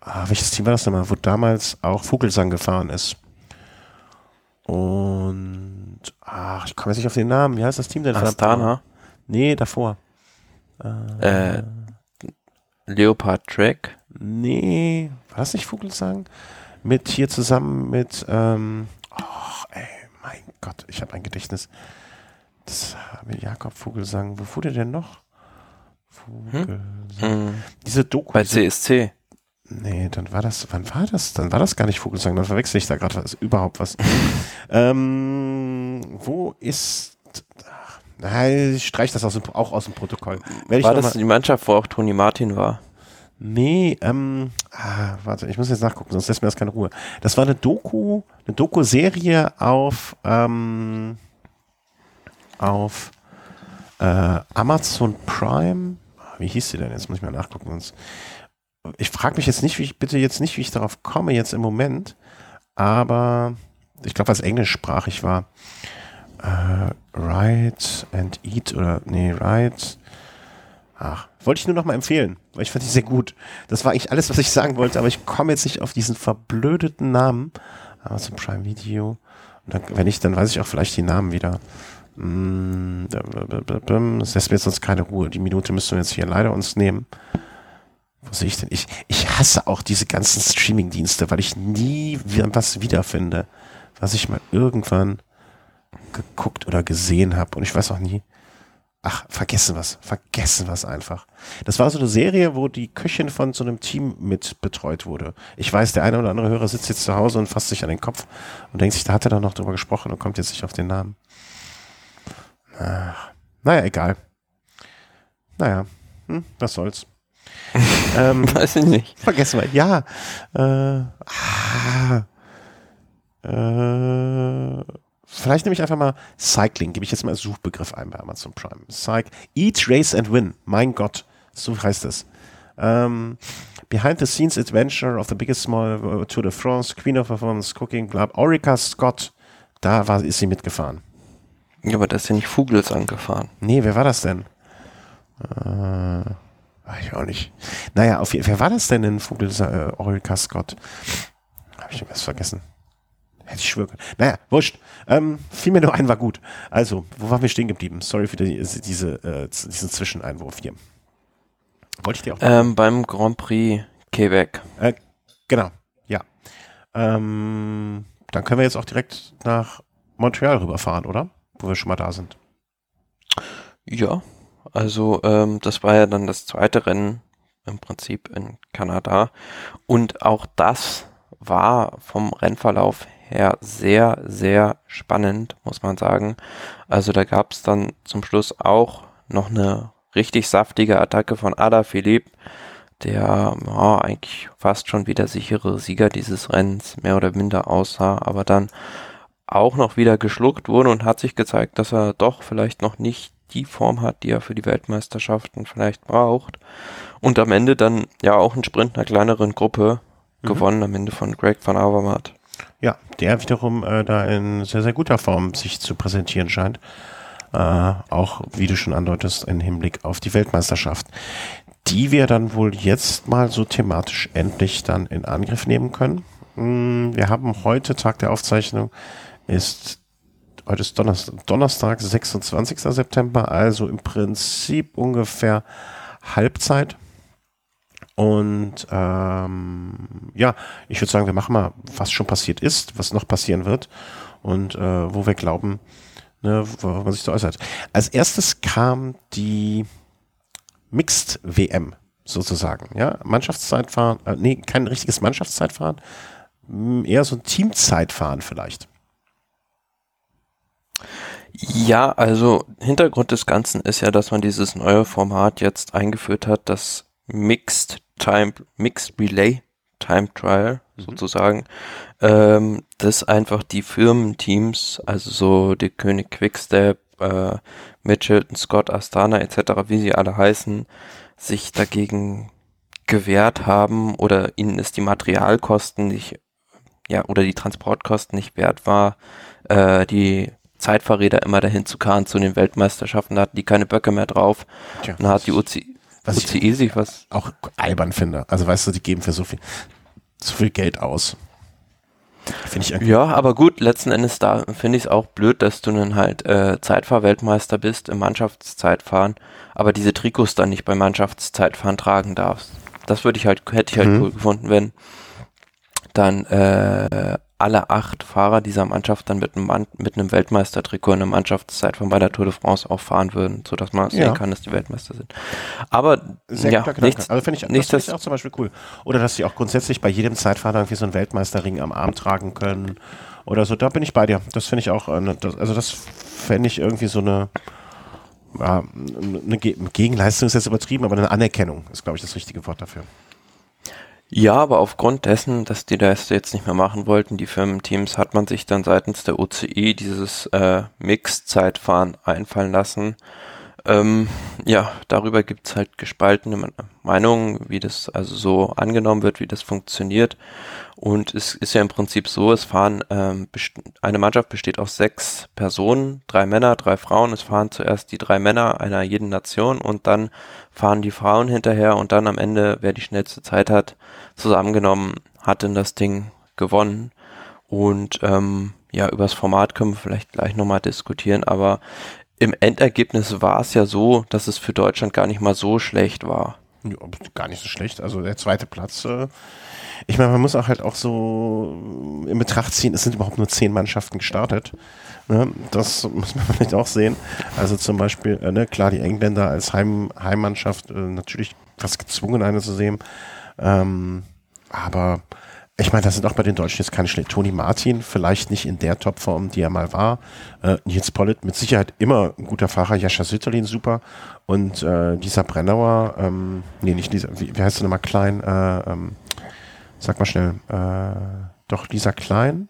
S1: ah, welches Team war das nochmal, wo damals auch Vogelsang gefahren ist. Und, ach, ich komme jetzt nicht auf den Namen. Wie heißt das Team denn?
S2: Astana?
S1: Nee, davor.
S2: Äh, Leopard Track?
S1: Nee, war das nicht Vogelsang? Mit hier zusammen mit, ähm, oh, ey, mein Gott, ich habe ein Gedächtnis. Das mit Jakob Vogelsang. Wo fuhr der denn noch?
S2: Vogelsang. Hm?
S1: Diese Doku.
S2: Bei CSC.
S1: Nee, dann war das, wann war das? Dann war das gar nicht Vogelsang, dann verwechsel ich da gerade was, überhaupt was. ähm, wo ist, Nein, ich streich das aus dem, auch aus dem Protokoll.
S2: Werde war das die Mannschaft, wo auch Toni Martin war?
S1: Nee, ähm, ah, warte, ich muss jetzt nachgucken, sonst lässt mir das keine Ruhe. Das war eine Doku, eine Doku-Serie auf, ähm, auf äh, Amazon Prime. Wie hieß sie denn? Jetzt muss ich mal nachgucken. Sonst. Ich frage mich jetzt nicht, wie ich, bitte jetzt nicht, wie ich darauf komme jetzt im Moment, aber ich glaube, was englischsprachig war. Äh, Ride and Eat oder nee, Ride. Ach, wollte ich nur noch mal empfehlen, weil ich fand die sehr gut. Das war eigentlich alles, was ich sagen wollte, aber ich komme jetzt nicht auf diesen verblödeten Namen. Amazon Prime Video. Und dann, wenn ich, dann weiß ich auch vielleicht die Namen wieder. Mm, das lässt mir jetzt sonst keine Ruhe. Die Minute müssen wir jetzt hier leider uns nehmen. Wo sehe ich denn? Ich, ich hasse auch diese ganzen Streaming-Dienste, weil ich nie was wiederfinde, was ich mal irgendwann geguckt oder gesehen habe und ich weiß auch nie. Ach, vergessen was, vergessen was einfach. Das war so eine Serie, wo die Köchin von so einem Team mit betreut wurde. Ich weiß, der eine oder andere Hörer sitzt jetzt zu Hause und fasst sich an den Kopf und denkt sich, da hat er doch noch drüber gesprochen und kommt jetzt nicht auf den Namen. Ach, naja, egal. Naja, hm, was soll's.
S2: ähm, weiß ich nicht.
S1: Vergessen wir. Ja. Äh, ah, äh, Vielleicht nehme ich einfach mal Cycling, gebe ich jetzt mal als Suchbegriff ein bei Amazon Prime. Cycle, Eat, Race and Win. Mein Gott, so heißt es. Um, behind the scenes adventure of the biggest small uh, Tour de France, Queen of Performance, Cooking, bla. Orica Scott, da war, ist sie mitgefahren.
S2: Ja, aber das ist ja nicht Vogels angefahren.
S1: Nee, wer war das denn? Äh, weiß ich auch nicht. Naja, auf, wer war das denn in Vogels, äh, Orica Scott? Habe ich was vergessen. Hätte ich schwören können. Naja, wurscht. Ähm, fiel mir nur ein, war gut. Also, wo waren wir stehen geblieben? Sorry für die, diese, äh, diesen Zwischeneinwurf hier.
S2: Wollte ich dir auch ähm, Beim Grand Prix Quebec.
S1: Äh, genau, ja. Ähm, dann können wir jetzt auch direkt nach Montreal rüberfahren, oder? Wo wir schon mal da sind.
S2: Ja, also ähm, das war ja dann das zweite Rennen im Prinzip in Kanada. Und auch das war vom Rennverlauf her sehr, sehr spannend, muss man sagen. Also da gab es dann zum Schluss auch noch eine richtig saftige Attacke von Ada Philipp, der ja, eigentlich fast schon wieder sichere Sieger dieses Rennens mehr oder minder aussah, aber dann auch noch wieder geschluckt wurde und hat sich gezeigt, dass er doch vielleicht noch nicht die Form hat, die er für die Weltmeisterschaften vielleicht braucht. Und am Ende dann ja auch ein Sprint einer kleineren Gruppe mhm. gewonnen, am Ende von Greg van Avermaet.
S1: Ja, der wiederum äh, da in sehr, sehr guter Form sich zu präsentieren scheint. Äh, auch, wie du schon andeutest, im Hinblick auf die Weltmeisterschaft, die wir dann wohl jetzt mal so thematisch endlich dann in Angriff nehmen können. Hm, wir haben heute, Tag der Aufzeichnung, ist heute ist Donnerstag, Donnerstag, 26. September, also im Prinzip ungefähr Halbzeit. Und ähm, ja, ich würde sagen, wir machen mal, was schon passiert ist, was noch passieren wird und äh, wo wir glauben, ne, wo man sich so äußert. Als erstes kam die Mixed WM sozusagen, ja, Mannschaftszeitfahren, äh, nee, kein richtiges Mannschaftszeitfahren, eher so ein Teamzeitfahren vielleicht.
S2: Ja, also Hintergrund des Ganzen ist ja, dass man dieses neue Format jetzt eingeführt hat, das Mixed Time, Mixed Relay Time Trial mhm. sozusagen, ähm, dass einfach die Firmenteams, also so die König Quickstep, äh, Mitchelton, Scott, Astana etc., wie sie alle heißen, sich dagegen gewehrt haben oder ihnen ist die Materialkosten nicht, ja, oder die Transportkosten nicht wert war, äh, die Zeitfahrräder immer dahin zu karren zu den Weltmeisterschaften, da hatten die keine Böcke mehr drauf. Tja, und hat die UCI,
S1: was UCI sich was. Auch albern finde. Also weißt du, die geben für so viel, so viel Geld aus.
S2: Finde ich Ja, aber gut, letzten Endes da finde ich es auch blöd, dass du dann halt äh, Zeitfahrweltmeister bist im Mannschaftszeitfahren, aber diese Trikots dann nicht beim Mannschaftszeitfahren tragen darfst. Das würde ich halt, hätte ich halt mhm. cool gefunden, wenn dann äh, alle acht Fahrer dieser Mannschaft dann mit einem, Mann, mit einem Weltmeistertrikot in der Mannschaftszeit von bei der Tour de France auch fahren würden, sodass man ja. sehen kann, dass die Weltmeister sind. Aber
S1: Sehr ja, nichts, also finde ich, nichts, das ich auch zum Beispiel cool. Oder dass sie auch grundsätzlich bei jedem Zeitfahrer irgendwie so einen Weltmeisterring am Arm tragen können oder so. Da bin ich bei dir. Das finde ich auch, äh, das, also das fände ich irgendwie so eine, ja, eine Gegenleistung ist jetzt übertrieben, aber eine Anerkennung ist, glaube ich, das richtige Wort dafür.
S2: Ja, aber aufgrund dessen, dass die das jetzt nicht mehr machen wollten, die Firmenteams, hat man sich dann seitens der UCI dieses äh, Mix-Zeitfahren einfallen lassen. Ähm, ja, darüber gibt's halt gespaltene Meinungen, wie das also so angenommen wird, wie das funktioniert. Und es ist ja im Prinzip so, es fahren, ähm, eine Mannschaft besteht aus sechs Personen, drei Männer, drei Frauen. Es fahren zuerst die drei Männer einer jeden Nation und dann fahren die Frauen hinterher und dann am Ende, wer die schnellste Zeit hat, zusammengenommen, hat denn das Ding gewonnen. Und ähm, ja, übers Format können wir vielleicht gleich nochmal diskutieren, aber im Endergebnis war es ja so, dass es für Deutschland gar nicht mal so schlecht war.
S1: Ja, gar nicht so schlecht. Also der zweite Platz. Äh, ich meine, man muss auch halt auch so in Betracht ziehen, es sind überhaupt nur zehn Mannschaften gestartet. Ne? Das muss man vielleicht auch sehen. Also zum Beispiel, äh, ne, klar, die Engländer als Heim, Heimmannschaft äh, natürlich fast gezwungen, eine zu sehen. Ähm, aber ich meine, das sind auch bei den Deutschen jetzt keine schlecht. Toni Martin, vielleicht nicht in der Topform, die er mal war. Äh, Nils Pollitt, mit Sicherheit immer ein guter Fahrer. Jascha Sütterlin, super. Und äh, dieser Brennauer, ähm, nee, nicht dieser, wie, wie heißt er nochmal, Klein? Äh, ähm, sag mal schnell. Äh, doch, dieser Klein.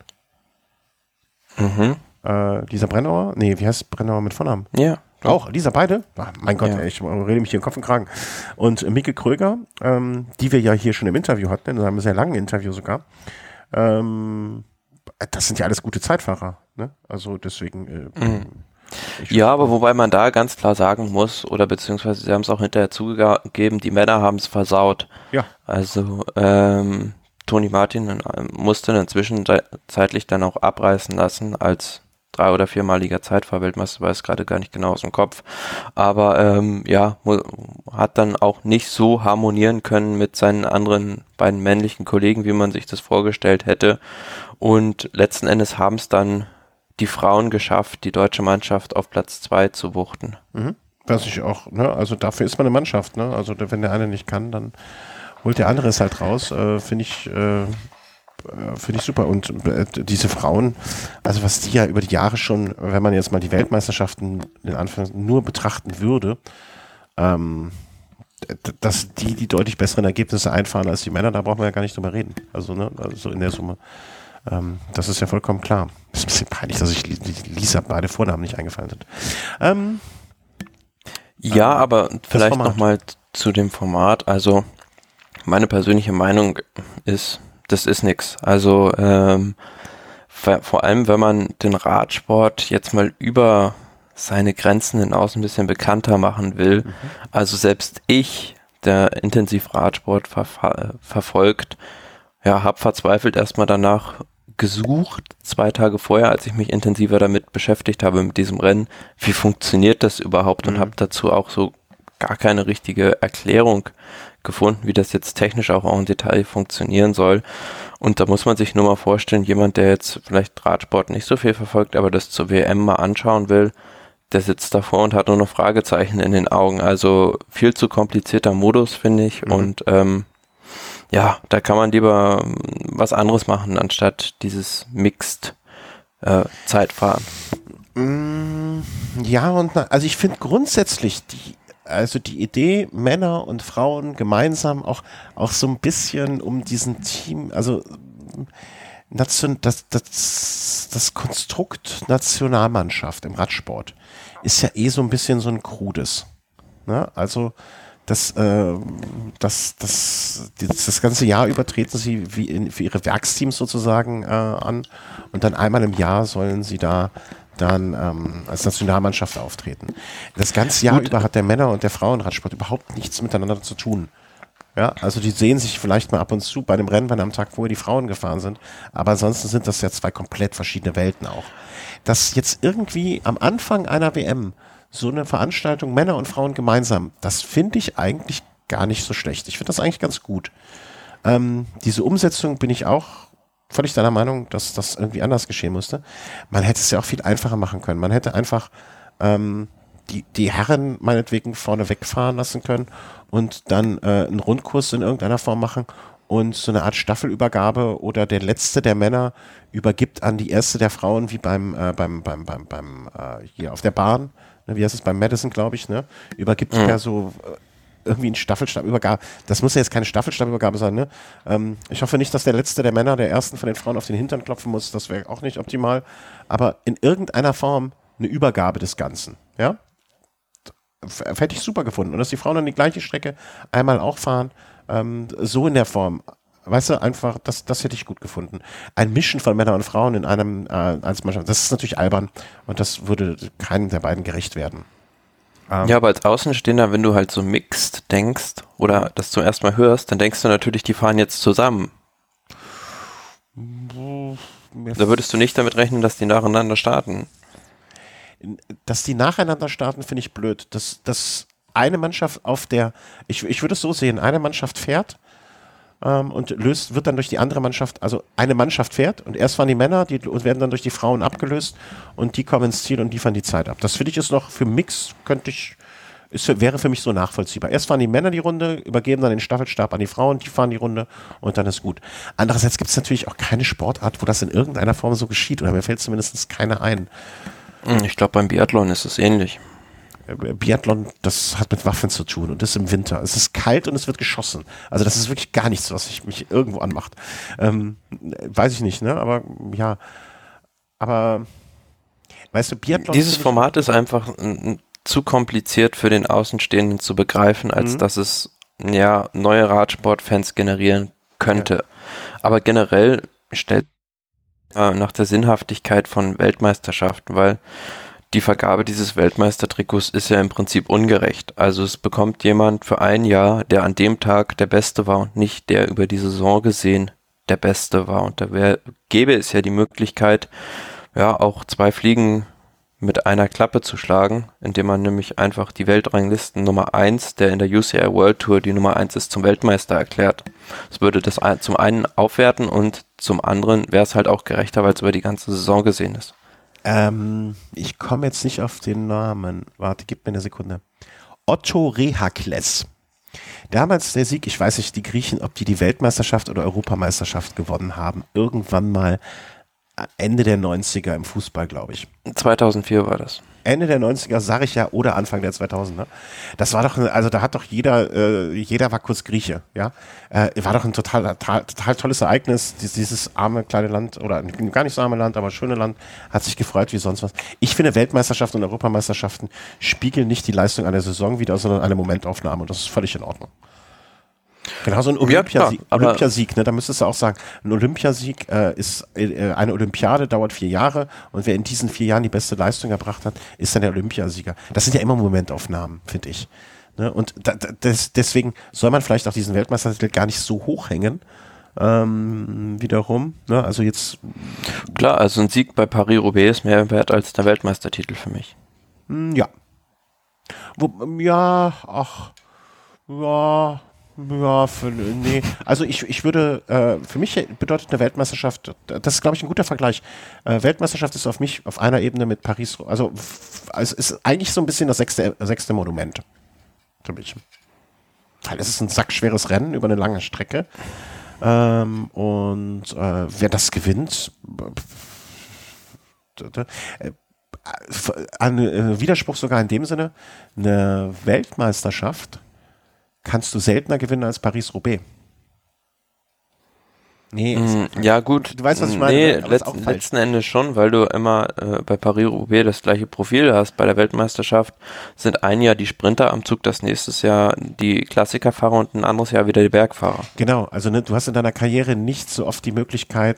S1: Mhm. Äh, dieser Brennauer? Nee, wie heißt Brennauer mit Vornamen?
S2: Ja.
S1: Auch, dieser beide? Ach, mein Gott, ja. ey, ich rede mich hier in Kopf und Kragen. Und Mike Kröger, ähm, die wir ja hier schon im Interview hatten, in einem sehr langen Interview sogar. Ähm, das sind ja alles gute Zeitfahrer. Ne? Also deswegen. Äh, mhm.
S2: Ja, aber wobei man da ganz klar sagen muss, oder beziehungsweise sie haben es auch hinterher zugegeben, die Männer haben es versaut.
S1: Ja.
S2: Also ähm, Toni Martin äh, musste dann zwischenzeitlich dann auch abreißen lassen als drei- oder viermaliger Zeitfahrweltmeister, weiß gerade gar nicht genau aus dem Kopf. Aber ähm, ja, hat dann auch nicht so harmonieren können mit seinen anderen beiden männlichen Kollegen, wie man sich das vorgestellt hätte. Und letzten Endes haben es dann die Frauen geschafft, die deutsche Mannschaft auf Platz zwei zu wuchten.
S1: Mhm. Was ich auch, ne, also dafür ist man eine Mannschaft, ne? Also wenn der eine nicht kann, dann holt der andere es halt raus. Äh, Finde ich, äh, finde ich super. Und äh, diese Frauen, also was die ja über die Jahre schon, wenn man jetzt mal die Weltmeisterschaften in Anführungszeichen nur betrachten würde, ähm, dass die die deutlich besseren Ergebnisse einfahren als die Männer, da brauchen wir ja gar nicht drüber reden. Also, ne, also in der Summe. Ähm, das ist ja vollkommen klar. Ist ein bisschen peinlich, dass ich Lisa beide Vornamen nicht eingefallen sind. Ähm,
S2: Ja, ähm, aber vielleicht nochmal zu dem Format. Also meine persönliche Meinung ist, das ist nix. Also ähm, vor allem, wenn man den Radsport jetzt mal über seine Grenzen hinaus ein bisschen bekannter machen will. Mhm. Also selbst ich, der intensiv Radsport ver verfolgt, ja, habe verzweifelt erstmal danach gesucht, zwei Tage vorher, als ich mich intensiver damit beschäftigt habe mit diesem Rennen, wie funktioniert das überhaupt mhm. und habe dazu auch so gar keine richtige Erklärung gefunden, wie das jetzt technisch auch im Detail funktionieren soll. Und da muss man sich nur mal vorstellen, jemand, der jetzt vielleicht Radsport nicht so viel verfolgt, aber das zur WM mal anschauen will, der sitzt davor und hat nur noch Fragezeichen in den Augen. Also viel zu komplizierter Modus, finde ich. Mhm. Und ähm, ja, da kann man lieber ähm, was anderes machen, anstatt dieses Mixed äh, Zeitfahren.
S1: Mm, ja, und na, also ich finde grundsätzlich die, also die Idee, Männer und Frauen gemeinsam auch, auch so ein bisschen um diesen Team, also das, das, das Konstrukt Nationalmannschaft im Radsport ist ja eh so ein bisschen so ein krudes. Ne? Also das, äh, das, das, das, das ganze Jahr über treten sie wie in, für ihre Werksteams sozusagen äh, an und dann einmal im Jahr sollen sie da dann ähm, als Nationalmannschaft auftreten. Das ganze Jahr Gut. über hat der Männer- und der Frauenradsport überhaupt nichts miteinander zu tun. Ja, also die sehen sich vielleicht mal ab und zu bei dem Rennen am Tag, wo die Frauen gefahren sind, aber ansonsten sind das ja zwei komplett verschiedene Welten auch. Dass jetzt irgendwie am Anfang einer WM so eine Veranstaltung Männer und Frauen gemeinsam, das finde ich eigentlich gar nicht so schlecht. Ich finde das eigentlich ganz gut. Ähm, diese Umsetzung bin ich auch völlig deiner Meinung, dass das irgendwie anders geschehen musste. Man hätte es ja auch viel einfacher machen können. Man hätte einfach ähm, die, die Herren meinetwegen vorne wegfahren lassen können und dann äh, einen Rundkurs in irgendeiner Form machen und so eine Art Staffelübergabe oder der letzte der Männer übergibt an die erste der Frauen, wie beim, äh, beim, beim, beim, beim äh, hier auf der Bahn ne, wie heißt es, beim Madison, glaube ich, ne, übergibt mhm. ja so äh, irgendwie ein Staffelstabübergabe. Das muss ja jetzt keine Staffelstabübergabe sein, ne? Ähm, ich hoffe nicht, dass der letzte der Männer der ersten von den Frauen auf den Hintern klopfen muss. Das wäre auch nicht optimal. Aber in irgendeiner Form eine Übergabe des Ganzen, ja? Hätte ich super gefunden. Und dass die Frauen dann die gleiche Strecke einmal auch fahren, ähm, so in der Form. Weißt du, einfach, das, das hätte ich gut gefunden. Ein Mischen von Männern und Frauen in einem äh, Mannschaft, das ist natürlich albern und das würde keinem der beiden gerecht werden.
S2: Ähm, ja, aber als Außenstehender, wenn du halt so mixt denkst oder das zum ersten Mal hörst, dann denkst du natürlich, die fahren jetzt zusammen. Da würdest du nicht damit rechnen, dass die nacheinander starten.
S1: Dass die nacheinander starten, finde ich blöd. Dass, dass eine Mannschaft auf der, ich, ich würde es so sehen, eine Mannschaft fährt ähm, und löst, wird dann durch die andere Mannschaft, also eine Mannschaft fährt und erst fahren die Männer, die werden dann durch die Frauen abgelöst und die kommen ins Ziel und liefern die Zeit ab. Das finde ich ist noch für Mix, könnte ich, ist, wäre für mich so nachvollziehbar. Erst fahren die Männer die Runde, übergeben dann den Staffelstab an die Frauen, die fahren die Runde und dann ist gut. Andererseits gibt es natürlich auch keine Sportart, wo das in irgendeiner Form so geschieht oder mir fällt zumindest keine ein.
S2: Hm, ich glaube, beim Biathlon ist es ähnlich.
S1: Äh, Biathlon, das hat mit Waffen zu tun und das im Winter. Es ist kalt und es wird geschossen. Also das ist wirklich gar nichts, was ich mich irgendwo anmacht. Ähm, weiß ich nicht, ne? Aber ja. Aber weißt du, Biathlon.
S2: Dieses Format ist einfach zu kompliziert für den Außenstehenden zu begreifen, als mhm. dass es ja neue Radsportfans generieren könnte. Ja. Aber generell stellt äh, nach der Sinnhaftigkeit von Weltmeisterschaften, weil die Vergabe dieses Weltmeistertrikots ist ja im Prinzip ungerecht. Also es bekommt jemand für ein Jahr, der an dem Tag der Beste war und nicht der über die Saison gesehen der Beste war. Und da wär, gäbe es ja die Möglichkeit, ja, auch zwei Fliegen mit einer Klappe zu schlagen, indem man nämlich einfach die Weltranglisten Nummer eins, der in der UCI World Tour die Nummer eins ist, zum Weltmeister erklärt. Es würde das zum einen aufwerten und zum anderen wäre es halt auch gerechter, weil es über die ganze Saison gesehen ist.
S1: Ähm, ich komme jetzt nicht auf den Namen. Warte, gib mir eine Sekunde. Otto Rehakles. Damals der Sieg, ich weiß nicht, die Griechen, ob die die Weltmeisterschaft oder Europameisterschaft gewonnen haben. Irgendwann mal Ende der 90er im Fußball, glaube ich.
S2: 2004 war das.
S1: Ende der 90er, sage ich ja, oder Anfang der 2000er. Das war doch, also da hat doch jeder, äh, jeder war kurz Grieche, ja. Äh, war doch ein total, total, total tolles Ereignis. Dieses arme kleine Land, oder gar nicht so arme Land, aber schöne Land, hat sich gefreut wie sonst was. Ich finde, Weltmeisterschaften und Europameisterschaften spiegeln nicht die Leistung einer Saison wieder, sondern eine Momentaufnahme. Und das ist völlig in Ordnung. Genau, so ein Olympiasieg, ja, Olympiasieg ne, da müsstest du auch sagen, ein Olympiasieg äh, ist, äh, eine Olympiade dauert vier Jahre und wer in diesen vier Jahren die beste Leistung erbracht hat, ist dann der Olympiasieger. Das sind ja immer Momentaufnahmen, finde ich. Ne? Und da, das, deswegen soll man vielleicht auch diesen Weltmeistertitel gar nicht so hoch hängen. Ähm, wiederum, ne? also jetzt.
S2: Klar, also ein Sieg bei Paris-Roubaix ist mehr wert als der Weltmeistertitel für mich.
S1: Hm, ja. Wo, ja, ach, ja, ja, für, nee. Also ich, ich würde, äh, für mich bedeutet eine Weltmeisterschaft, das ist glaube ich ein guter Vergleich. Äh, Weltmeisterschaft ist auf mich auf einer Ebene mit Paris, also es ist eigentlich so ein bisschen das sechste, sechste Monument für mich. Weil es ist ein sackschweres Rennen über eine lange Strecke. Ähm, und äh, wer das gewinnt, äh, ein äh, Widerspruch sogar in dem Sinne, eine Weltmeisterschaft kannst du seltener gewinnen als Paris-Roubaix.
S2: Nee, mm, ja gut. Du weißt, was ich meine. Nee, letzt, letzten Endes schon, weil du immer äh, bei Paris-Roubaix das gleiche Profil hast. Bei der Weltmeisterschaft sind ein Jahr die Sprinter am Zug, das nächstes Jahr die Klassikerfahrer und ein anderes Jahr wieder die Bergfahrer.
S1: Genau, also ne, du hast in deiner Karriere nicht so oft die Möglichkeit,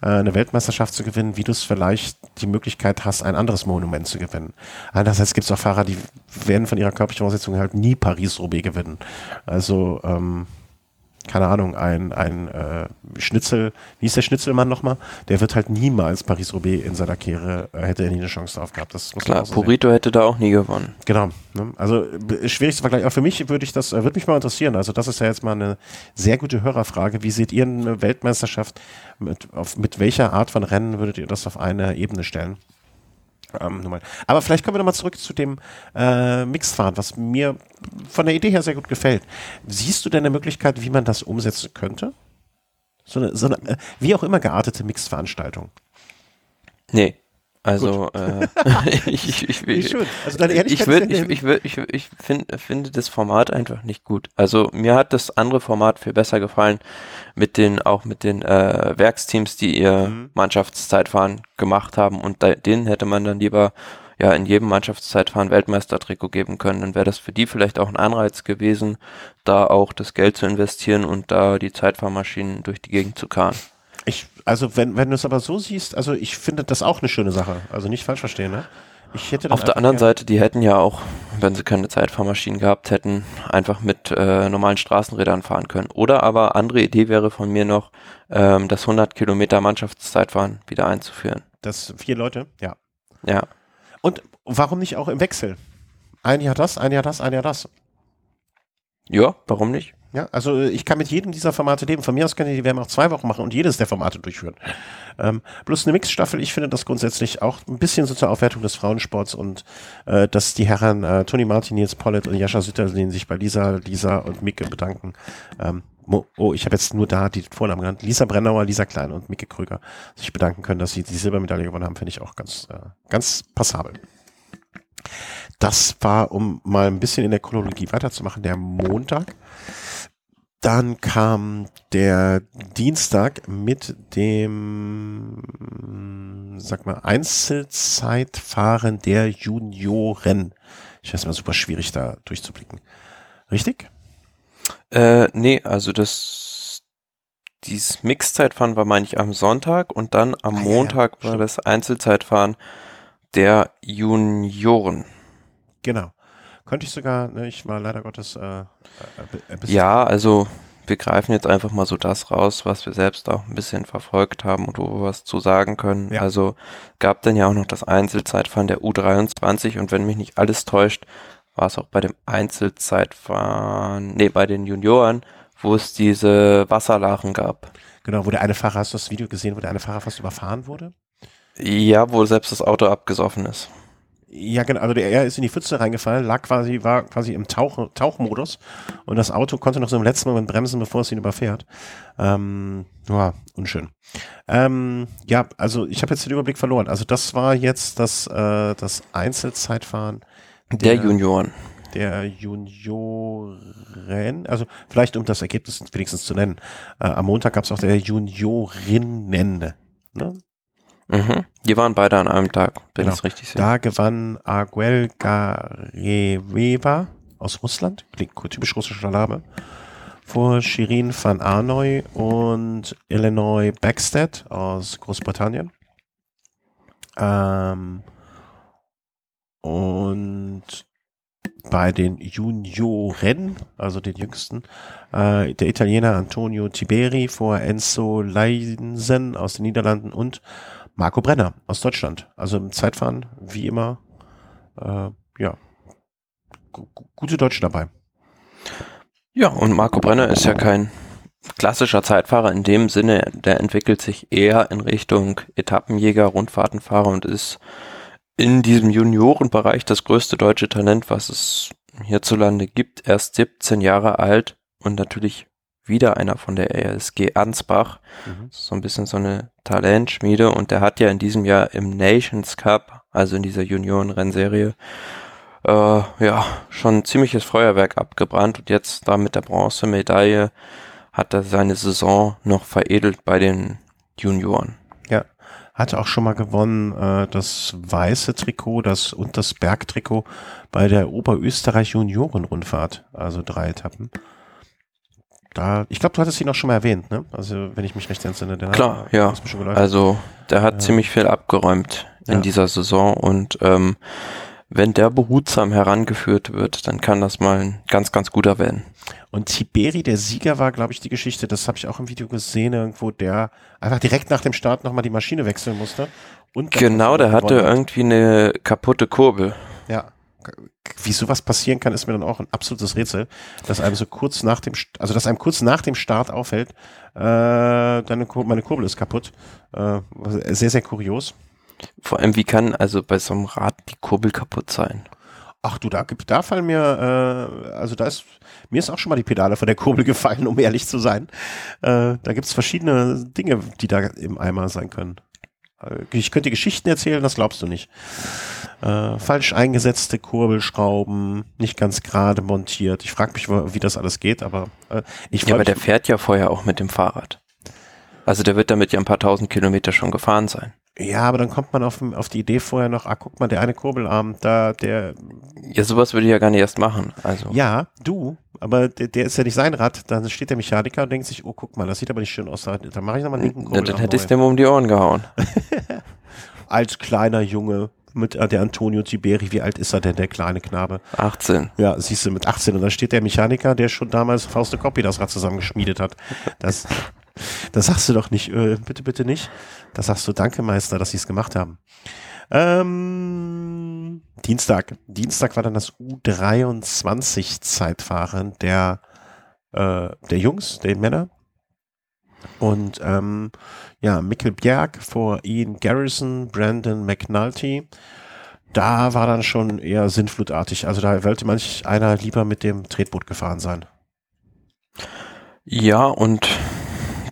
S1: eine Weltmeisterschaft zu gewinnen, wie du es vielleicht die Möglichkeit hast, ein anderes Monument zu gewinnen. Andererseits gibt es auch Fahrer, die werden von ihrer körperlichen Voraussetzung halt nie Paris-Roubaix gewinnen. Also ähm, keine Ahnung, ein, ein äh, Schnitzel, wie ist der Schnitzelmann nochmal? Der wird halt niemals Paris-Roubaix in seiner Karriere, äh, hätte er nie eine Chance drauf gehabt. Das
S2: muss Klar, so Purito sehen. hätte da auch nie gewonnen.
S1: Genau. Ne? Also schwierig zu vergleichen. Aber für mich würde ich das, äh, würde mich mal interessieren. Also das ist ja jetzt mal eine sehr gute Hörerfrage. Wie seht ihr eine Weltmeisterschaft? Mit, auf, mit welcher Art von Rennen würdet ihr das auf eine Ebene stellen? Ähm, Aber vielleicht kommen wir nochmal zurück zu dem äh, Mixfahren, was mir von der Idee her sehr gut gefällt. Siehst du denn eine Möglichkeit, wie man das umsetzen könnte? So eine, so eine äh, wie auch immer geartete Mixveranstaltung.
S2: Nee. Also, äh, ich, ich, ich, ich, also deine ich, würd, ich, ich, ich, ich find, finde das Format einfach nicht gut. Also mir hat das andere Format viel besser gefallen mit den auch mit den äh, Werksteams, die ihr mhm. Mannschaftszeitfahren gemacht haben und da, denen hätte man dann lieber ja in jedem Mannschaftszeitfahren Weltmeistertrikot geben können. Dann wäre das für die vielleicht auch ein Anreiz gewesen, da auch das Geld zu investieren und da die Zeitfahrmaschinen durch die Gegend zu karren.
S1: Also wenn, wenn du es aber so siehst, also ich finde das auch eine schöne Sache. Also nicht falsch verstehen, ne?
S2: Ich hätte Auf der anderen Seite, die hätten ja auch, wenn sie keine Zeitfahrmaschinen gehabt hätten, einfach mit äh, normalen Straßenrädern fahren können. Oder aber andere Idee wäre von mir noch, ähm, das 100 Kilometer Mannschaftszeitfahren wieder einzuführen.
S1: Das vier Leute, ja.
S2: Ja.
S1: Und warum nicht auch im Wechsel? Ein Jahr das, ein Jahr das, ein Jahr das.
S2: Ja, warum nicht?
S1: Ja, also äh, ich kann mit jedem dieser Formate leben. Von mir aus kann ich die WM auch zwei Wochen machen und jedes der Formate durchführen. Ähm, plus eine Mixstaffel, ich finde das grundsätzlich auch ein bisschen so zur Aufwertung des Frauensports und äh, dass die Herren äh, Toni Martin, Nils Pollitt und Jascha Sütterlin sich bei Lisa, Lisa und Micke bedanken. Ähm, oh, ich habe jetzt nur da die Vornamen genannt. Lisa Brennauer, Lisa Klein und Micke Krüger sich bedanken können, dass sie die Silbermedaille gewonnen haben, finde ich auch ganz, äh, ganz passabel. Das war, um mal ein bisschen in der Chronologie weiterzumachen, der Montag. Dann kam der Dienstag mit dem, sag mal, Einzelzeitfahren der Junioren. Ich weiß mal, super schwierig da durchzublicken. Richtig?
S2: Äh, nee, also das, dieses Mixzeitfahren war, meine ich, am Sonntag und dann am ah, Montag ja, war das Einzelzeitfahren der Junioren.
S1: Genau. Könnte ich sogar, ne, ich war leider Gottes äh, äh,
S2: Ja, also wir greifen jetzt einfach mal so das raus, was wir selbst auch ein bisschen verfolgt haben und wo wir was zu sagen können. Ja. Also gab dann ja auch noch das Einzelzeitfahren der U23 und wenn mich nicht alles täuscht, war es auch bei dem Einzelzeitfahren, nee, bei den Junioren, wo es diese Wasserlachen gab.
S1: Genau, wo der eine Fahrer, hast du das Video gesehen, wo der eine Fahrer fast überfahren wurde?
S2: Ja, wo selbst das Auto abgesoffen ist.
S1: Ja, genau. Also der, er ist in die Pfütze reingefallen, lag quasi, war quasi im Tauch, Tauchmodus und das Auto konnte noch so im letzten Moment bremsen, bevor es ihn überfährt. Ähm, ja, unschön. Ähm, ja, also ich habe jetzt den Überblick verloren. Also das war jetzt das, äh, das Einzelzeitfahren
S2: der, der Junioren.
S1: Der Junioren, also vielleicht um das Ergebnis wenigstens zu nennen. Äh, am Montag gab es auch der Juniorinnen. Ne?
S2: Mhm. Die waren beide an einem Tag, wenn genau. ich richtig sehe.
S1: Da gewann Aguel Gareveva aus Russland, klingt typisch russischer Name, vor Shirin van Arnoy und Illinois Backstead aus Großbritannien. Ähm, und bei den Junioren, also den jüngsten, äh, der Italiener Antonio Tiberi vor Enzo Leinsen aus den Niederlanden und Marco Brenner aus Deutschland. Also im Zeitfahren, wie immer, äh, ja, gute Deutsche dabei.
S2: Ja, und Marco Brenner ist ja kein klassischer Zeitfahrer in dem Sinne, der entwickelt sich eher in Richtung Etappenjäger, Rundfahrtenfahrer und ist in diesem Juniorenbereich das größte deutsche Talent, was es hierzulande gibt. Erst 17 Jahre alt und natürlich wieder einer von der RSG Ansbach. Mhm. So ein bisschen so eine Talentschmiede und der hat ja in diesem Jahr im Nations Cup, also in dieser Juniorenrennserie, äh, ja, schon ein ziemliches Feuerwerk abgebrannt und jetzt da mit der Bronzemedaille hat er seine Saison noch veredelt bei den Junioren.
S1: Ja, hatte auch schon mal gewonnen äh, das weiße Trikot das und das Bergtrikot bei der Oberösterreich Juniorenrundfahrt, also drei Etappen da, ich glaube, du hattest ihn auch schon mal erwähnt, ne? Also, wenn ich mich recht entsinne.
S2: Klar, ja. Also, der hat ja. ziemlich viel abgeräumt in ja. dieser Saison und ähm, wenn der behutsam herangeführt wird, dann kann das mal ein ganz, ganz guter werden.
S1: Und Tiberi, der Sieger, war, glaube ich, die Geschichte, das habe ich auch im Video gesehen, irgendwo, der einfach direkt nach dem Start nochmal die Maschine wechseln musste.
S2: Und genau, der hatte irgendwie eine kaputte Kurbel.
S1: Ja wie sowas passieren kann, ist mir dann auch ein absolutes Rätsel, dass einem so kurz nach dem, also dass einem kurz nach dem Start auffällt, äh, deine, meine Kurbel ist kaputt. Äh, sehr, sehr kurios.
S2: Vor allem, wie kann also bei so einem Rad die Kurbel kaputt sein?
S1: Ach du, da gibt, da fallen mir, äh, also da ist, mir ist auch schon mal die Pedale von der Kurbel gefallen, um ehrlich zu sein. Äh, da gibt's verschiedene Dinge, die da im Eimer sein können. Äh, ich könnte Geschichten erzählen, das glaubst du nicht. Äh, falsch eingesetzte Kurbelschrauben, nicht ganz gerade montiert. Ich frage mich, wie das alles geht, aber äh, ich
S2: Ja, aber der fährt ja vorher auch mit dem Fahrrad. Also der wird damit ja ein paar tausend Kilometer schon gefahren sein.
S1: Ja, aber dann kommt man auf, auf die Idee vorher noch, ah, guck mal, der eine Kurbelarm, da, der.
S2: Ja, sowas würde ich ja gar nicht erst machen. Also.
S1: Ja, du, aber der, der ist ja nicht sein Rad. Dann steht der Mechaniker und denkt sich, oh, guck mal, das sieht aber nicht schön aus. Da mache ich nochmal einen linken
S2: Kurbelarm. Ja, dann hätte ich dem um die Ohren gehauen.
S1: Als kleiner Junge mit äh, der Antonio Tiberi, wie alt ist er denn, der kleine Knabe?
S2: 18.
S1: Ja, siehst du, mit 18. Und dann steht der Mechaniker, der schon damals Fauste Copy das Rad zusammengeschmiedet hat. Das, das sagst du doch nicht, äh, bitte, bitte nicht. Das sagst du, danke Meister, dass sie es gemacht haben. Ähm, Dienstag. Dienstag war dann das U23-Zeitfahren der, äh, der Jungs, der Männer. Und ähm, ja, Mikkel Bjerg vor Ian Garrison, Brandon McNulty. Da war dann schon eher sinnflutartig. Also da wollte manch einer lieber mit dem Tretboot gefahren sein.
S2: Ja, und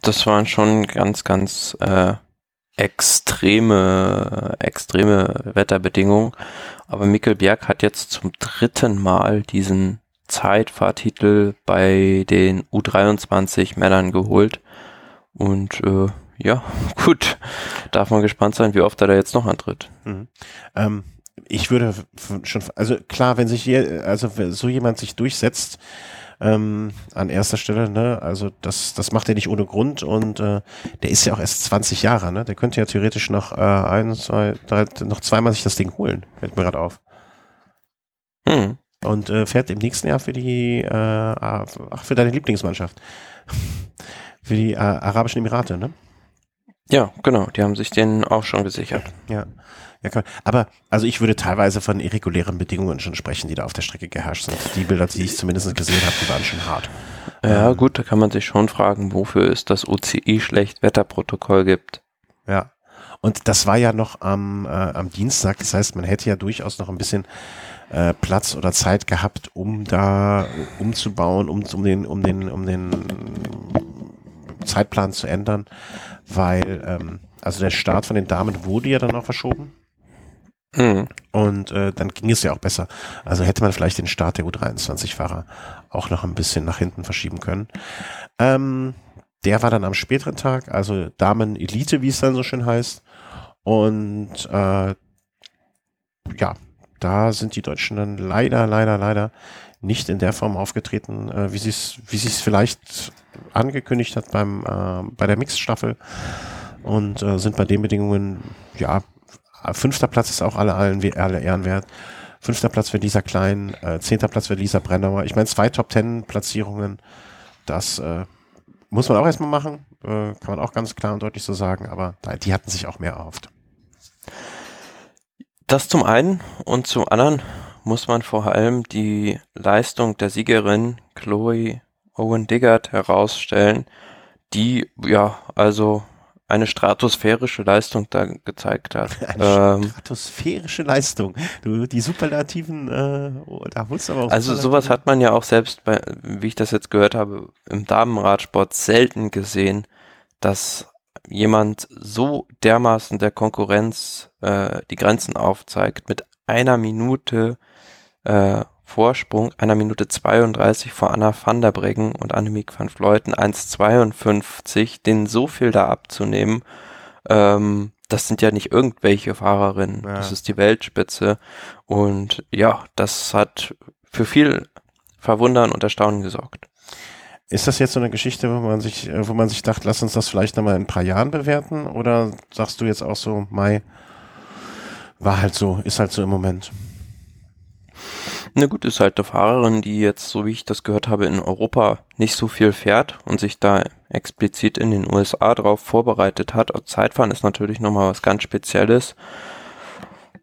S2: das waren schon ganz, ganz äh, extreme, extreme Wetterbedingungen. Aber Mikkel Bjerg hat jetzt zum dritten Mal diesen Zeitfahrtitel bei den U23 Männern geholt. Und äh, ja, gut, darf man gespannt sein, wie oft er da jetzt noch antritt.
S1: Mhm. Ähm, ich würde schon, also klar, wenn sich hier, also so jemand sich durchsetzt, ähm, an erster Stelle, ne? Also das, das macht er nicht ohne Grund und äh, der ist ja auch erst 20 Jahre, ne? Der könnte ja theoretisch noch äh, ein, zwei, drei, noch zweimal sich das Ding holen, fällt mir gerade auf. Hm. Und äh, fährt im nächsten Jahr für die, äh, ach, für deine Lieblingsmannschaft. für die äh, Arabischen Emirate, ne?
S2: Ja, genau, die haben sich den auch schon gesichert.
S1: Ja. Ja, klar. Aber also ich würde teilweise von irregulären Bedingungen schon sprechen, die da auf der Strecke geherrscht sind. Die Bilder, die ich zumindest gesehen habe, die waren schon hart.
S2: Ja, ähm, gut, da kann man sich schon fragen, wofür es das OCI Schlechtwetterprotokoll gibt.
S1: Ja. Und das war ja noch am, äh, am Dienstag. Das heißt, man hätte ja durchaus noch ein bisschen äh, Platz oder Zeit gehabt, um da umzubauen, um, um den, um den, um den Zeitplan zu ändern, weil ähm, also der Start von den Damen wurde ja dann auch verschoben. Mhm. Und äh, dann ging es ja auch besser. Also hätte man vielleicht den Start der U23-Fahrer auch noch ein bisschen nach hinten verschieben können. Ähm, der war dann am späteren Tag, also Damen Elite, wie es dann so schön heißt. Und äh, ja, da sind die Deutschen dann leider, leider, leider nicht in der Form aufgetreten, äh, wie sie es wie sie es vielleicht angekündigt hat beim äh, bei der Mixstaffel und äh, sind bei den Bedingungen ja fünfter Platz ist auch alle allen alle Ehren wert. Fünfter Platz für Lisa Klein, äh, zehnter Platz für Lisa Brennauer. Ich meine zwei Top Ten Platzierungen, das äh, muss man auch erstmal machen, äh, kann man auch ganz klar und deutlich so sagen, aber die hatten sich auch mehr erhofft.
S2: Das zum einen und zum anderen muss man vor allem die Leistung der Siegerin Chloe Owen Diggert herausstellen, die ja also eine stratosphärische Leistung da gezeigt hat.
S1: Eine ähm, stratosphärische Leistung. Du, die Superlativen, äh, oh, da holst du aber auch.
S2: Also sowas hat man ja auch selbst bei, wie ich das jetzt gehört habe, im Damenradsport selten gesehen, dass jemand so dermaßen der Konkurrenz äh, die Grenzen aufzeigt mit einer Minute äh, Vorsprung, einer Minute 32 vor Anna van der Breggen und Annemiek van Vleuten, 1,52, den so viel da abzunehmen, ähm, das sind ja nicht irgendwelche Fahrerinnen, ja. das ist die Weltspitze und ja, das hat für viel Verwundern und Erstaunen gesorgt.
S1: Ist das jetzt so eine Geschichte, wo man sich, wo man sich dachte, lass uns das vielleicht nochmal in ein paar Jahren bewerten? Oder sagst du jetzt auch so, Mai, war halt so, ist halt so im Moment?
S2: Na gut, ist halt eine Fahrerin, die jetzt, so wie ich das gehört habe, in Europa nicht so viel fährt und sich da explizit in den USA drauf vorbereitet hat. Zeitfahren ist natürlich nochmal was ganz Spezielles.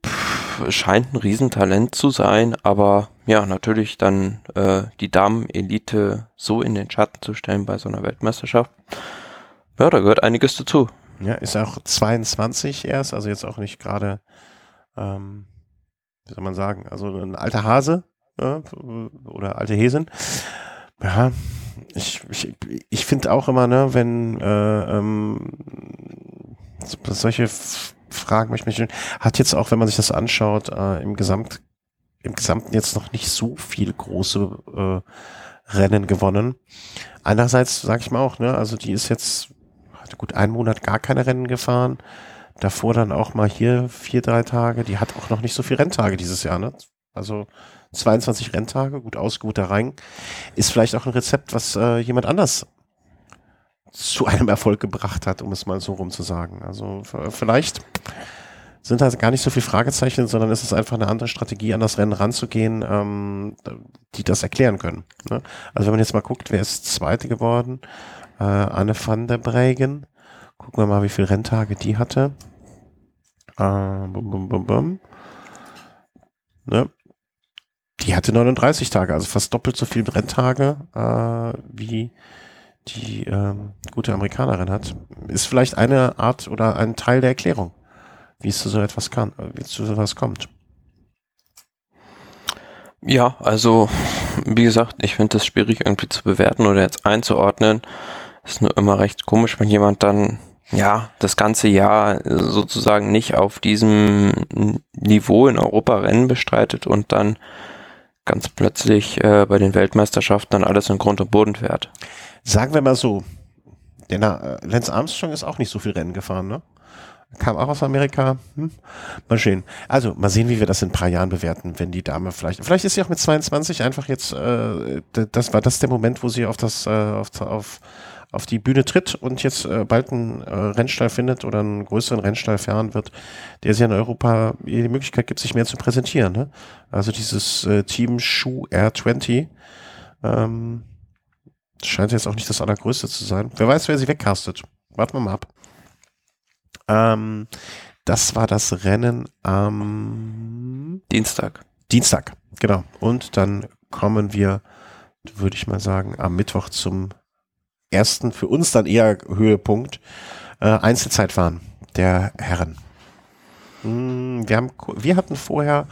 S2: Pff, scheint ein Riesentalent zu sein, aber ja, natürlich dann äh, die Damen-Elite so in den Schatten zu stellen bei so einer Weltmeisterschaft. Ja, da gehört einiges dazu.
S1: Ja, ist auch 22 erst, also jetzt auch nicht gerade ähm, wie soll man sagen, also ein alter Hase ja, oder alte Häsin. Ja, ich, ich, ich finde auch immer, ne, wenn äh, ähm, solche Fragen möchte ich hat jetzt auch, wenn man sich das anschaut, äh, im Gesamt im Gesamten jetzt noch nicht so viel große äh, Rennen gewonnen. Einerseits sage ich mal auch, ne, also die ist jetzt hat gut einen Monat gar keine Rennen gefahren. Davor dann auch mal hier vier, drei Tage. Die hat auch noch nicht so viel Renntage dieses Jahr, ne? Also 22 Renntage, gut ausgeruhter Rang. Ist vielleicht auch ein Rezept, was äh, jemand anders zu einem Erfolg gebracht hat, um es mal so rum zu sagen. Also vielleicht sind da gar nicht so viele Fragezeichen, sondern ist es einfach eine andere Strategie, an das Rennen ranzugehen, ähm, die das erklären können. Ne? Also wenn man jetzt mal guckt, wer ist Zweite geworden? Äh, Anne van der Bregen Gucken wir mal, wie viele Renntage die hatte. Äh, bum, bum, bum, bum. Ne? Die hatte 39 Tage, also fast doppelt so viele Renntage äh, wie die ähm, gute Amerikanerin hat. Ist vielleicht eine Art oder ein Teil der Erklärung, wie es zu so etwas kann, wie es zu so etwas kommt.
S2: Ja, also wie gesagt, ich finde das schwierig irgendwie zu bewerten oder jetzt einzuordnen. Ist nur immer recht komisch, wenn jemand dann ja das ganze Jahr sozusagen nicht auf diesem Niveau in Europa Rennen bestreitet und dann ganz plötzlich äh, bei den Weltmeisterschaften dann alles in Grund und Boden fährt.
S1: Sagen wir mal so, der äh, Lance Armstrong ist auch nicht so viel Rennen gefahren, ne? Kam auch aus Amerika. Hm? Mal sehen. Also, mal sehen, wie wir das in ein paar Jahren bewerten, wenn die Dame vielleicht. Vielleicht ist sie auch mit 22 einfach jetzt, äh, das war das der Moment, wo sie auf das, äh, auf, auf auf die Bühne tritt und jetzt äh, bald einen äh, Rennstall findet oder einen größeren Rennstall fahren wird, der sich in Europa die Möglichkeit gibt, sich mehr zu präsentieren. Ne? Also dieses äh, Team Schuh R20 ähm, scheint jetzt auch nicht das allergrößte zu sein. Wer weiß, wer sie wegcastet. Warten wir mal ab. Ähm, das war das Rennen am
S2: Dienstag.
S1: Dienstag, genau. Und dann kommen wir, würde ich mal sagen, am Mittwoch zum ersten, für uns dann eher Höhepunkt, äh, Einzelzeitfahren. der Herren. Hm, wir, haben, wir hatten vorher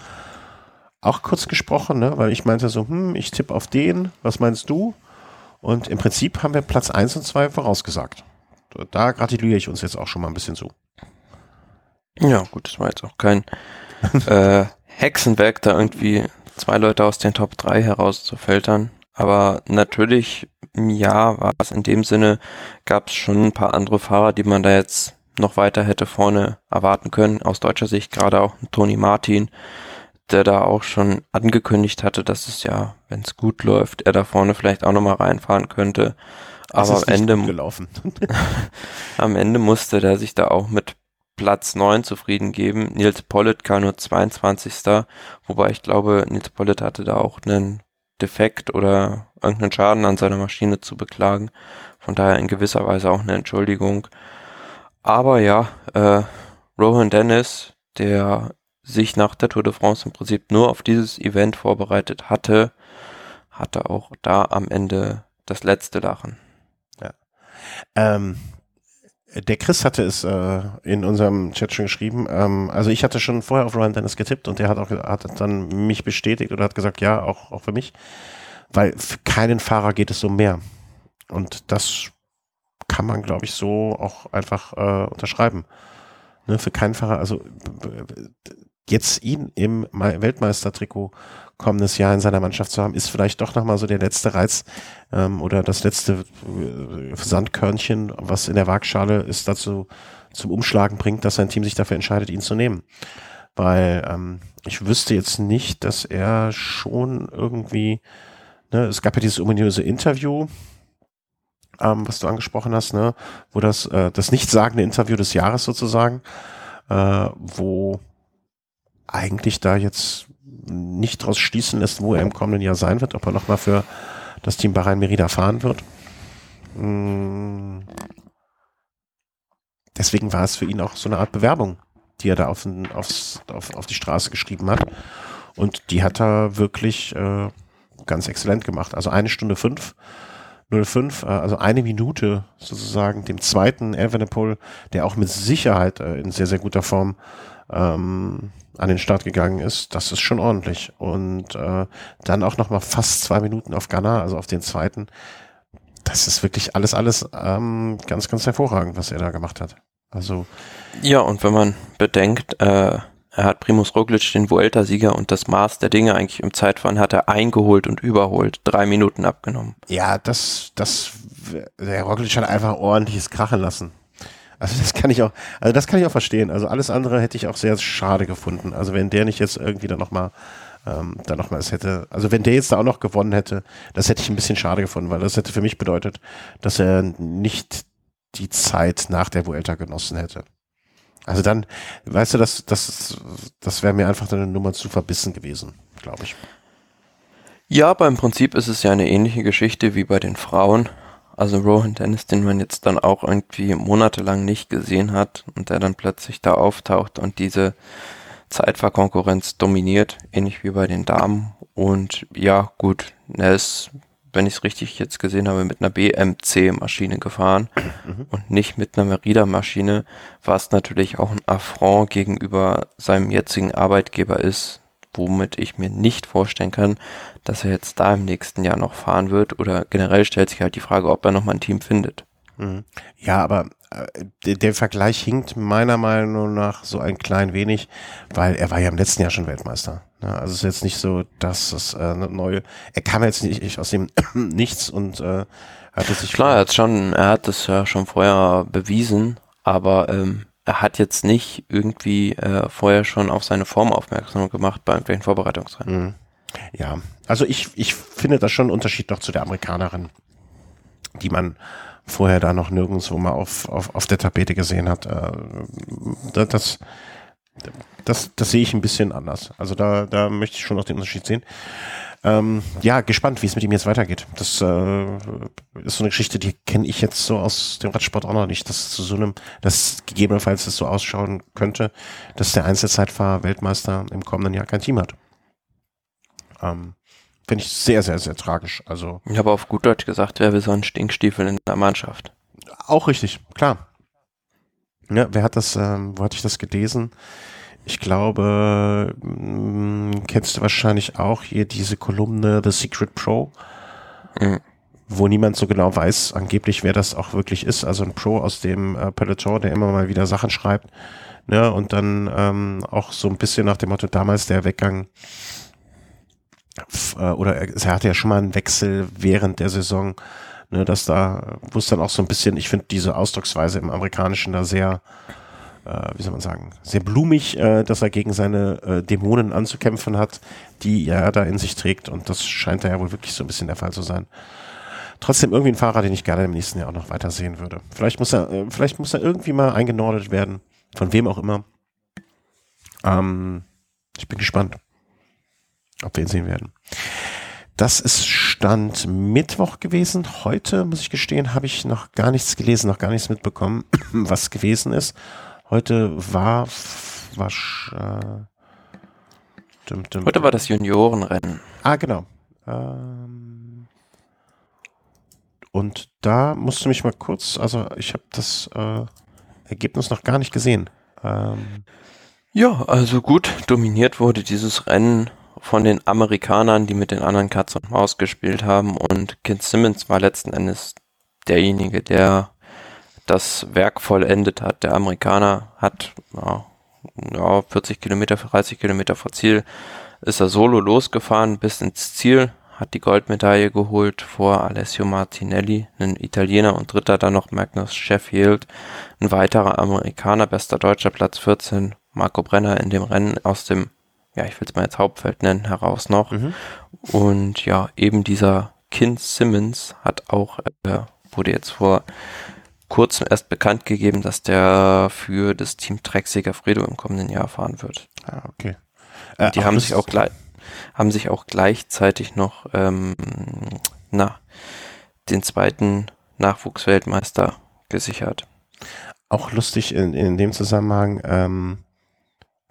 S1: auch kurz gesprochen, ne? weil ich meinte so, hm, ich tippe auf den, was meinst du? Und im Prinzip haben wir Platz 1 und 2 vorausgesagt. Da gratuliere ich uns jetzt auch schon mal ein bisschen zu.
S2: Ja, gut, das war jetzt auch kein äh, Hexenwerk, da irgendwie zwei Leute aus den Top 3 herauszufiltern. Aber natürlich, ja, war es in dem Sinne, gab es schon ein paar andere Fahrer, die man da jetzt noch weiter hätte vorne erwarten können. Aus deutscher Sicht gerade auch Toni Martin, der da auch schon angekündigt hatte, dass es ja, wenn es gut läuft, er da vorne vielleicht auch nochmal reinfahren könnte. Aber am Ende, am Ende musste der sich da auch mit Platz 9 zufrieden geben. Nils Pollitt kam nur 22. Wobei ich glaube, Nils Pollitt hatte da auch einen Defekt oder irgendeinen Schaden an seiner Maschine zu beklagen. Von daher in gewisser Weise auch eine Entschuldigung. Aber ja, äh, Rohan Dennis, der sich nach der Tour de France im Prinzip nur auf dieses Event vorbereitet hatte, hatte auch da am Ende das letzte Lachen.
S1: Ja. Ähm, der Chris hatte es äh, in unserem Chat schon geschrieben. Ähm, also ich hatte schon vorher auf Ryan Dennis getippt und der hat auch hat dann mich bestätigt oder hat gesagt, ja, auch, auch für mich. Weil für keinen Fahrer geht es so mehr. Und das kann man, glaube ich, so auch einfach äh, unterschreiben. Ne, für keinen Fahrer, also jetzt ihn im Weltmeistertrikot kommendes Jahr in seiner Mannschaft zu haben, ist vielleicht doch nochmal so der letzte Reiz ähm, oder das letzte äh, Sandkörnchen, was in der Waagschale ist, dazu zum Umschlagen bringt, dass sein Team sich dafür entscheidet, ihn zu nehmen. Weil ähm, ich wüsste jetzt nicht, dass er schon irgendwie, ne, es gab ja dieses ominöse Interview, ähm, was du angesprochen hast, ne, wo das, äh, das nichtssagende Interview des Jahres sozusagen, äh, wo eigentlich da jetzt nicht daraus schließen lässt, wo er im kommenden Jahr sein wird, ob er nochmal für das Team Bahrain Merida fahren wird. Mm. Deswegen war es für ihn auch so eine Art Bewerbung, die er da auf, aufs, auf, auf die Straße geschrieben hat. Und die hat er wirklich äh, ganz exzellent gemacht. Also eine Stunde fünf, 05, äh, also eine Minute sozusagen dem zweiten Evenepoel, der auch mit Sicherheit äh, in sehr, sehr guter Form ähm, an den Start gegangen ist, das ist schon ordentlich. Und äh, dann auch nochmal fast zwei Minuten auf Ghana, also auf den zweiten. Das ist wirklich alles, alles ähm, ganz, ganz hervorragend, was er da gemacht hat. Also
S2: ja, und wenn man bedenkt, äh, er hat Primus Roglic, den Vuelta-Sieger und das Maß der Dinge eigentlich im Zeitfahren hat er eingeholt und überholt, drei Minuten abgenommen.
S1: Ja, das, das, der Roglic hat einfach ordentliches Krachen lassen. Also das kann ich auch, also das kann ich auch verstehen. Also alles andere hätte ich auch sehr schade gefunden. Also wenn der nicht jetzt irgendwie dann nochmal ähm, dann nochmal es hätte, also wenn der jetzt da auch noch gewonnen hätte, das hätte ich ein bisschen schade gefunden, weil das hätte für mich bedeutet, dass er nicht die Zeit nach der Vuelta genossen hätte. Also dann, weißt du, das, das, das wäre mir einfach eine Nummer zu verbissen gewesen, glaube ich.
S2: Ja, aber im Prinzip ist es ja eine ähnliche Geschichte wie bei den Frauen. Also Rohan Dennis, den man jetzt dann auch irgendwie monatelang nicht gesehen hat und der dann plötzlich da auftaucht und diese Zeitfahrkonkurrenz dominiert, ähnlich wie bei den Damen. Und ja, gut, er ist, wenn ich es richtig jetzt gesehen habe, mit einer BMC-Maschine gefahren mhm. und nicht mit einer Merida-Maschine, was natürlich auch ein Affront gegenüber seinem jetzigen Arbeitgeber ist, womit ich mir nicht vorstellen kann, dass er jetzt da im nächsten Jahr noch fahren wird oder generell stellt sich halt die Frage, ob er noch mal ein Team findet.
S1: Mhm. Ja, aber der, der, Vergleich hinkt meiner Meinung nach so ein klein wenig, weil er war ja im letzten Jahr schon Weltmeister. Ja, also es ist jetzt nicht so, dass es äh, neue, er kam jetzt nicht aus dem Nichts und äh, hat es sich...
S2: Klar, er hat schon, er hat es ja schon vorher bewiesen, aber ähm, er hat jetzt nicht irgendwie äh, vorher schon auf seine Form aufmerksam gemacht bei irgendwelchen Vorbereitungsrennen. Mhm.
S1: Ja, also ich, ich finde das schon ein Unterschied noch zu der Amerikanerin, die man vorher da noch nirgendwo mal auf, auf, auf der Tapete gesehen hat. Äh, das, das, das sehe ich ein bisschen anders. Also da, da möchte ich schon noch den Unterschied sehen. Ähm, ja, gespannt, wie es mit ihm jetzt weitergeht. Das äh, ist so eine Geschichte, die kenne ich jetzt so aus dem Radsport auch noch nicht, dass zu so einem, dass gegebenenfalls es so ausschauen könnte, dass der Einzelzeitfahrer Weltmeister im kommenden Jahr kein Team hat. Ähm, Finde ich sehr, sehr, sehr tragisch. Also.
S2: Ich habe auf gut Deutsch gesagt, wer will so einen Stinkstiefel in der Mannschaft?
S1: Auch richtig, klar. Ja, wer hat das, ähm, wo hatte ich das gelesen? Ich glaube, mh, kennst du wahrscheinlich auch hier diese Kolumne The Secret Pro,
S2: Mhm.
S1: wo niemand so genau weiß, angeblich, wer das auch wirklich ist. Also ein Pro aus dem äh, Peloton, der immer mal wieder Sachen schreibt. Ne, und dann ähm, auch so ein bisschen nach dem Motto, damals der Weggang, äh, oder er, er hatte ja schon mal einen Wechsel während der Saison, ne, dass da, wo es dann auch so ein bisschen, ich finde diese Ausdrucksweise im Amerikanischen da sehr, äh, wie soll man sagen, sehr blumig, äh, dass er gegen seine äh, Dämonen anzukämpfen hat, die er da in sich trägt und das scheint da ja wohl wirklich so ein bisschen der Fall zu sein. Trotzdem irgendwie ein Fahrer, den ich gerne im nächsten Jahr auch noch weiter sehen würde. Vielleicht muss er, äh, vielleicht muss er irgendwie mal eingenordet werden, von wem auch immer. Ähm, ich bin gespannt, ob wir ihn sehen werden. Das ist Stand Mittwoch gewesen. Heute, muss ich gestehen, habe ich noch gar nichts gelesen, noch gar nichts mitbekommen, was gewesen ist. Heute war, war äh, dum, dum,
S2: Heute war das Juniorenrennen.
S1: Ah, genau. Ähm, und da musst du mich mal kurz, also ich habe das äh, Ergebnis noch gar nicht gesehen. Ähm,
S2: Ja, also gut, dominiert wurde dieses Rennen von den Amerikanern, die mit den anderen Katz und Maus gespielt haben und Kent Simmons war letzten Endes derjenige, der das Werk vollendet hat. Der Amerikaner hat ja, ja, 40 Kilometer, 30 Kilometer vor Ziel ist er solo losgefahren bis ins Ziel, hat die Goldmedaille geholt vor Alessio Martinelli, ein Italiener und dritter dann noch Magnus Sheffield, ein weiterer Amerikaner, bester Deutscher, Platz 14, Marco Brenner in dem Rennen aus dem, ja, ich will es mal jetzt Hauptfeld nennen, heraus noch.
S1: mhm.
S2: Und ja, eben dieser Kin Simmons hat auch, äh, wurde jetzt vor kurzem erst bekannt gegeben, dass der für das Team Trek Segafredo im kommenden Jahr fahren wird.
S1: Ah, okay. Äh,
S2: Die haben sich auch gleich, haben sich auch gleichzeitig noch, ähm, na, den zweiten Nachwuchsweltmeister gesichert.
S1: auch lustig in, in dem Zusammenhang ähm,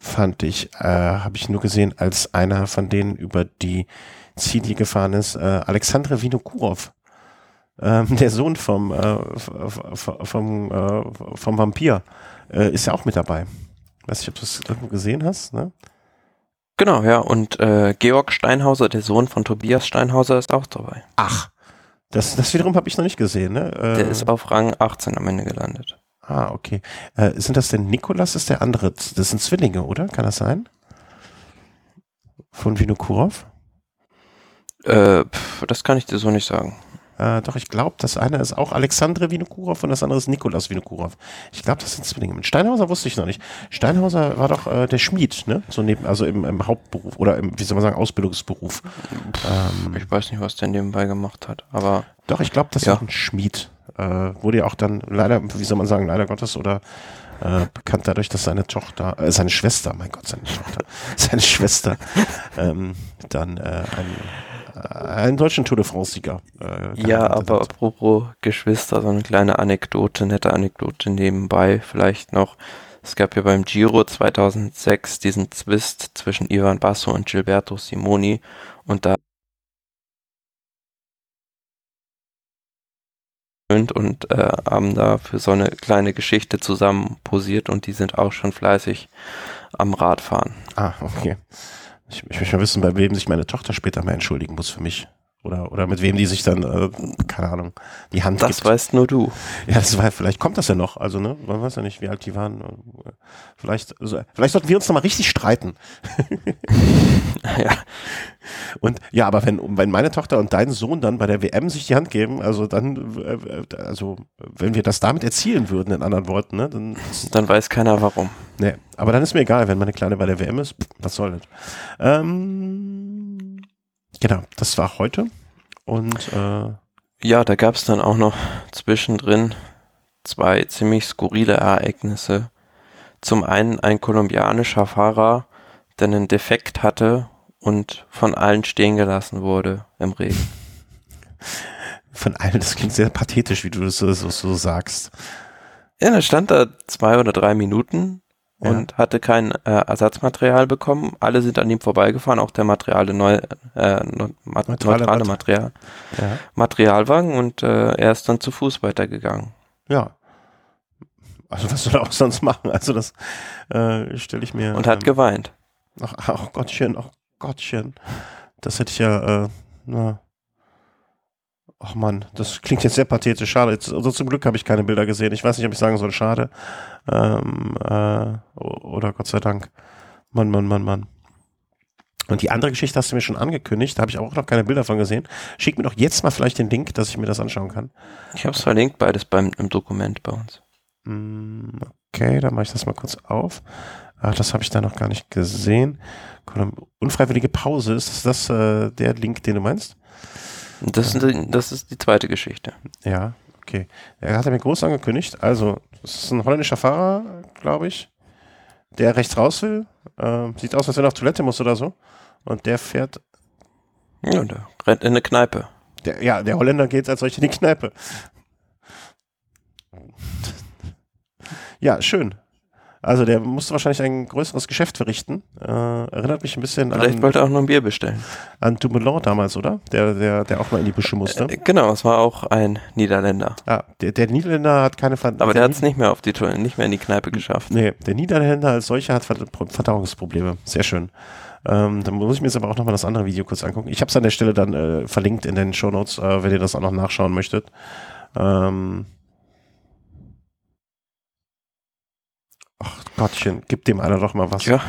S1: fand ich, äh, habe ich nur gesehen, als einer von denen über die Ziele gefahren ist, äh, Alexandre Vinokurov, ähm, der Sohn vom, äh, vom, äh, vom Vampir, äh, ist ja auch mit dabei. Weiß nicht, ob du es irgendwo gesehen hast, ne?
S2: Genau, ja, und äh, Georg Steinhauser, der Sohn von Tobias Steinhauser, ist auch dabei.
S1: Ach, das, das wiederum habe ich noch nicht gesehen, ne? Äh,
S2: Der ist auf Rang 18 am Ende gelandet.
S1: Ah, okay. Äh, sind das denn Nikolas, ist der andere? Das sind Zwillinge, oder? Kann das sein? Von Vinokurov?
S2: Äh, pf, das kann ich dir so nicht sagen.
S1: Äh, doch, ich glaube, das eine ist auch Alexandre Vinokurov und das andere ist Nikolas Vinokurov. Ich glaube, das sind Zwillinge. Mit Steinhauser wusste ich noch nicht. Steinhauser war doch äh, der Schmied, ne? So neben, also im, im Hauptberuf oder im, wie soll man sagen, Ausbildungsberuf. Ähm,
S2: Ich weiß nicht, was der nebenbei gemacht hat, aber
S1: doch, ich glaube, das
S2: Ja.
S1: ist ein Schmied. Äh, wurde ja auch dann leider, wie soll man sagen, leider Gottes oder äh, bekannt dadurch, dass seine Tochter, äh, seine Schwester, mein Gott, seine Tochter, seine Schwester ähm, dann äh, einen, äh, einen deutschen Tour de France-Sieger. Äh,
S2: ja, aber
S1: hat.
S2: apropos Geschwister, so eine kleine Anekdote, nette Anekdote nebenbei vielleicht noch. Es gab ja beim Giro 2006 diesen Zwist zwischen Ivan Basso und Gilberto Simoni und da und äh, haben da für so eine kleine Geschichte zusammen posiert und die sind auch schon fleißig am Radfahren.
S1: Ah, okay. Ich möchte mal wissen, bei wem sich meine Tochter später mal entschuldigen muss für mich. Oder, oder mit wem die sich dann, äh, keine Ahnung, die Hand
S2: Das
S1: gibt.
S2: weißt nur du.
S1: Ja, das war, vielleicht kommt das ja noch. Also, ne, man weiß ja nicht, wie alt die waren. Vielleicht, also, vielleicht sollten wir uns noch mal richtig streiten.
S2: ja.
S1: Und ja, aber wenn, wenn meine Tochter und dein Sohn dann bei der WM sich die Hand geben, also dann, äh, äh, also wenn wir das damit erzielen würden, in anderen Worten, ne, dann,
S2: Dann weiß keiner warum.
S1: ne, aber dann ist mir egal, wenn meine Kleine bei der WM ist, pff, was soll das? Ähm, genau, das war heute und äh,
S2: Ja, da gab es dann auch noch zwischendrin zwei ziemlich skurrile Ereignisse. Zum einen ein kolumbianischer Fahrer, der einen Defekt hatte und von allen stehen gelassen wurde im Regen.
S1: von allen, das klingt sehr pathetisch, wie du das so, so, so sagst.
S2: Ja, da stand da zwei oder drei Minuten und hatte kein äh, Ersatzmaterial bekommen. Alle sind an ihm vorbeigefahren, auch der materiale neu, äh, mat
S1: Neutrale
S2: neutrale
S1: Mat-
S2: Material,
S1: Ja.
S2: Materialwagen und äh, er ist dann zu Fuß weitergegangen.
S1: Ja. also was soll er auch sonst machen? Also das äh, stelle ich mir.
S2: Und hat
S1: ähm,
S2: geweint.
S1: ach, ach Gottchen, ach Gottchen. Das hätte ich ja, äh, na. Ach Mann, das klingt jetzt sehr pathetisch. Schade. Jetzt, also zum Glück habe ich keine Bilder gesehen. Ich weiß nicht, ob ich sagen soll, schade. Ähm, äh, oder Gott sei Dank. Mann, Mann, Mann, Mann. Und die andere Geschichte hast du mir schon angekündigt, da habe ich auch noch keine Bilder von gesehen. Schick mir doch jetzt mal vielleicht den Link, dass ich mir das anschauen kann.
S2: Ich habe es verlinkt, beides beim im Dokument bei uns.
S1: Mm, Okay, dann mache ich das mal kurz auf. Ach, das habe ich da noch gar nicht gesehen. Unfreiwillige Pause, ist das äh, der Link, den du meinst?
S2: Das, ist die- das ist die zweite Geschichte.
S1: Ja, okay. Er hat er mir groß angekündigt. Also, das ist ein holländischer Fahrer, glaube ich, der rechts raus will. Ähm, sieht aus, als wenn er auf Toilette muss oder so. Und der fährt,
S2: Ja, der rennt in eine Kneipe.
S1: der, ja, der Holländer geht als solche in die Kneipe. Ja, schön. Also der musste wahrscheinlich ein größeres Geschäft verrichten. Äh, erinnert mich ein bisschen
S2: Vielleicht
S1: an,
S2: wollte er auch noch ein Bier bestellen.
S1: an Dumoulin damals, oder? Der, der, der auch mal in die Büsche musste.
S2: Äh, genau, es war auch ein Niederländer.
S1: Ah, der, der Niederländer hat keine Ver
S2: Aber der hat es nicht mehr auf die Tour- nicht mehr in die Kneipe geschafft.
S1: Nee, der Niederländer als solcher hat Ver- Verdauungsprobleme. Sehr schön. Ähm, dann muss ich mir jetzt aber auch nochmal das andere Video kurz angucken. Ich habe es an der Stelle dann äh, verlinkt in den Shownotes, äh, wenn ihr das auch noch nachschauen möchtet. Ähm Ach Gottchen, gib dem einer doch mal was.
S2: Ja.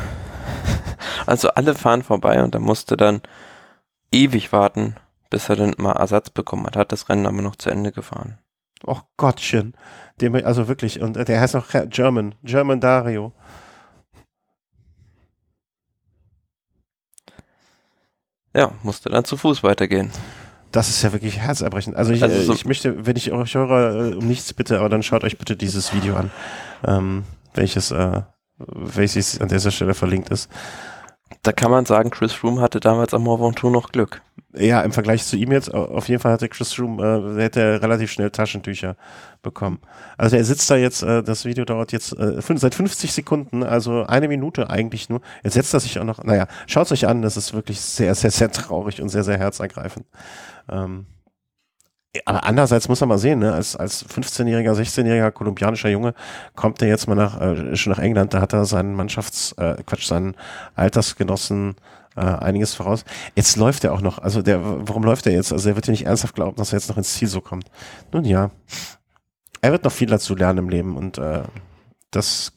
S2: Also alle fahren vorbei und er musste dann ewig warten, bis er dann mal Ersatz bekommen hat. Hat das Rennen aber noch zu Ende gefahren.
S1: Oh Gottchen. Dem, also wirklich, und der heißt auch German, German Dario.
S2: Ja, musste dann zu Fuß weitergehen.
S1: Das ist ja wirklich herzerbrechend. Also ich,
S2: Also so-
S1: ich möchte, wenn ich euch höre, äh, um nichts bitte, aber dann schaut euch bitte dieses Video an, ähm, welches, äh, welches an dieser Stelle verlinkt ist.
S2: Da kann man sagen, Chris Froome hatte damals am Mont Ventoux noch Glück.
S1: Ja, im Vergleich zu ihm jetzt, au- auf jeden Fall hatte Chris Froome, äh, hätte relativ schnell Taschentücher bekommen. Also er sitzt da jetzt, äh, das Video dauert jetzt äh, seit 50 Sekunden, also eine Minute eigentlich nur. Jetzt setzt er sich auch noch, naja, schaut euch an, das ist wirklich sehr, sehr, sehr traurig und sehr, sehr herzergreifend. Ähm, aber andererseits muss man mal sehen, ne, als, als 15-jähriger, 16-jähriger kolumbianischer Junge kommt er jetzt mal nach, äh, schon nach England, da hat er seinen Mannschafts, äh, Quatsch, seinen Altersgenossen äh, einiges voraus. Jetzt läuft er auch noch, also der, warum läuft er jetzt? Also er wird ja nicht ernsthaft glauben, dass er jetzt noch ins Ziel so kommt. Nun ja, er wird noch viel dazu lernen im Leben und äh, das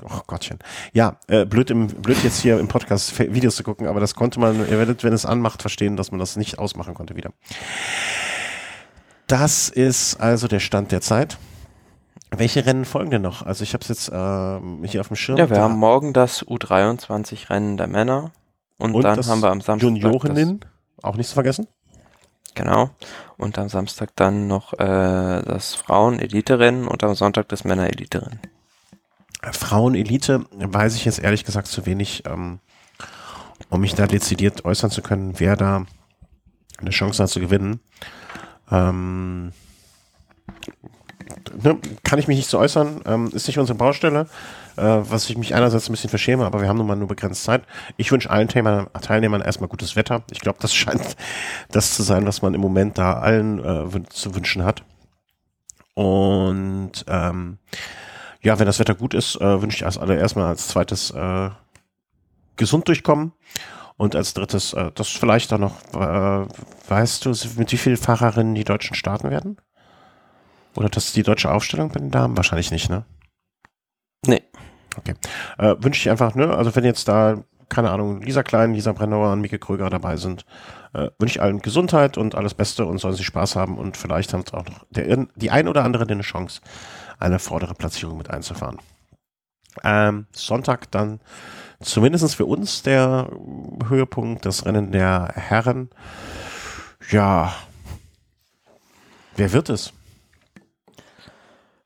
S1: Oh Gottchen. Ja, äh, blöd, im, blöd jetzt hier im Podcast Videos zu gucken, aber das konnte man, ihr werdet, wenn es anmacht, verstehen, dass man das nicht ausmachen konnte wieder. Das ist also der Stand der Zeit. Welche Rennen folgen denn noch? Also ich habe es jetzt ähm, hier auf dem Schirm.
S2: Ja, wir
S1: Da-
S2: haben morgen das U23-Rennen der Männer. Und,
S1: Und
S2: dann haben wir am Samstag.
S1: Juniorinnen, auch nicht zu vergessen.
S2: Genau. Und am Samstag dann noch äh, das Frauen-Elite-Rennen und am Sonntag das Männer-Elite-Rennen.
S1: Frauen-Elite weiß ich jetzt ehrlich gesagt zu wenig, ähm, um mich da dezidiert äußern zu können, wer da eine Chance hat zu gewinnen. Ähm, ne, kann ich mich nicht so äußern, ähm, ist nicht unsere Baustelle, äh, was ich mich einerseits ein bisschen verschäme, aber wir haben nun mal nur begrenzt Zeit. Ich wünsche allen Thema, Teilnehmern erstmal gutes Wetter. Ich glaube, das scheint das zu sein, was man im Moment da allen äh, zu wünschen hat. Und ähm, ja, wenn das Wetter gut ist, äh, wünsche ich als alle erstmal als zweites äh, gesund durchkommen. Und als drittes, äh, das vielleicht dann noch, äh, weißt du, mit wie vielen Fahrerinnen die Deutschen starten werden? Oder das ist die deutsche Aufstellung bei den Damen? Wahrscheinlich nicht, ne?
S2: Nee.
S1: Okay. Äh, wünsche ich einfach, ne? Also wenn jetzt da, keine Ahnung, Lisa Klein, Lisa Brennauer und Mieke Kröger dabei sind, äh, wünsche ich allen Gesundheit und alles Beste und sollen sie Spaß haben und vielleicht haben auch noch der, die ein oder andere eine Chance, eine vordere Platzierung mit einzufahren. Ähm, Sonntag dann zumindest für uns der Höhepunkt, das Rennen der Herren. Ja, wer wird es?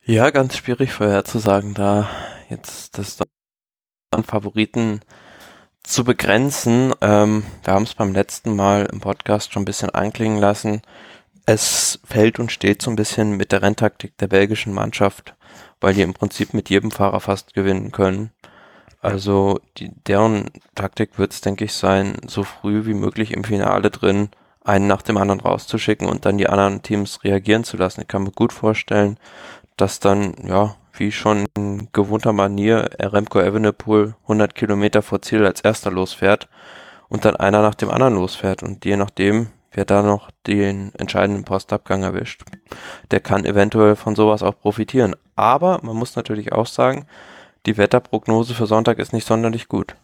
S2: Ja, ganz schwierig vorherzusagen, da jetzt das an Favoriten zu begrenzen. Ähm, wir haben es beim letzten Mal im Podcast schon ein bisschen anklingen lassen. Es fällt und steht so ein bisschen mit der Renntaktik der belgischen Mannschaft, weil die im Prinzip mit jedem Fahrer fast gewinnen können. Also die, deren Taktik wird es, denke ich, sein, so früh wie möglich im Finale drin einen nach dem anderen rauszuschicken und dann die anderen Teams reagieren zu lassen. Ich kann mir gut vorstellen, dass dann, ja, wie schon in gewohnter Manier Remco Evenepoel 100 Kilometer vor Ziel als erster losfährt und dann einer nach dem anderen losfährt und je nachdem, wer da noch den entscheidenden Postabgang erwischt, der kann eventuell von sowas auch profitieren. Aber man muss natürlich auch sagen, die Wetterprognose für Sonntag ist nicht sonderlich gut.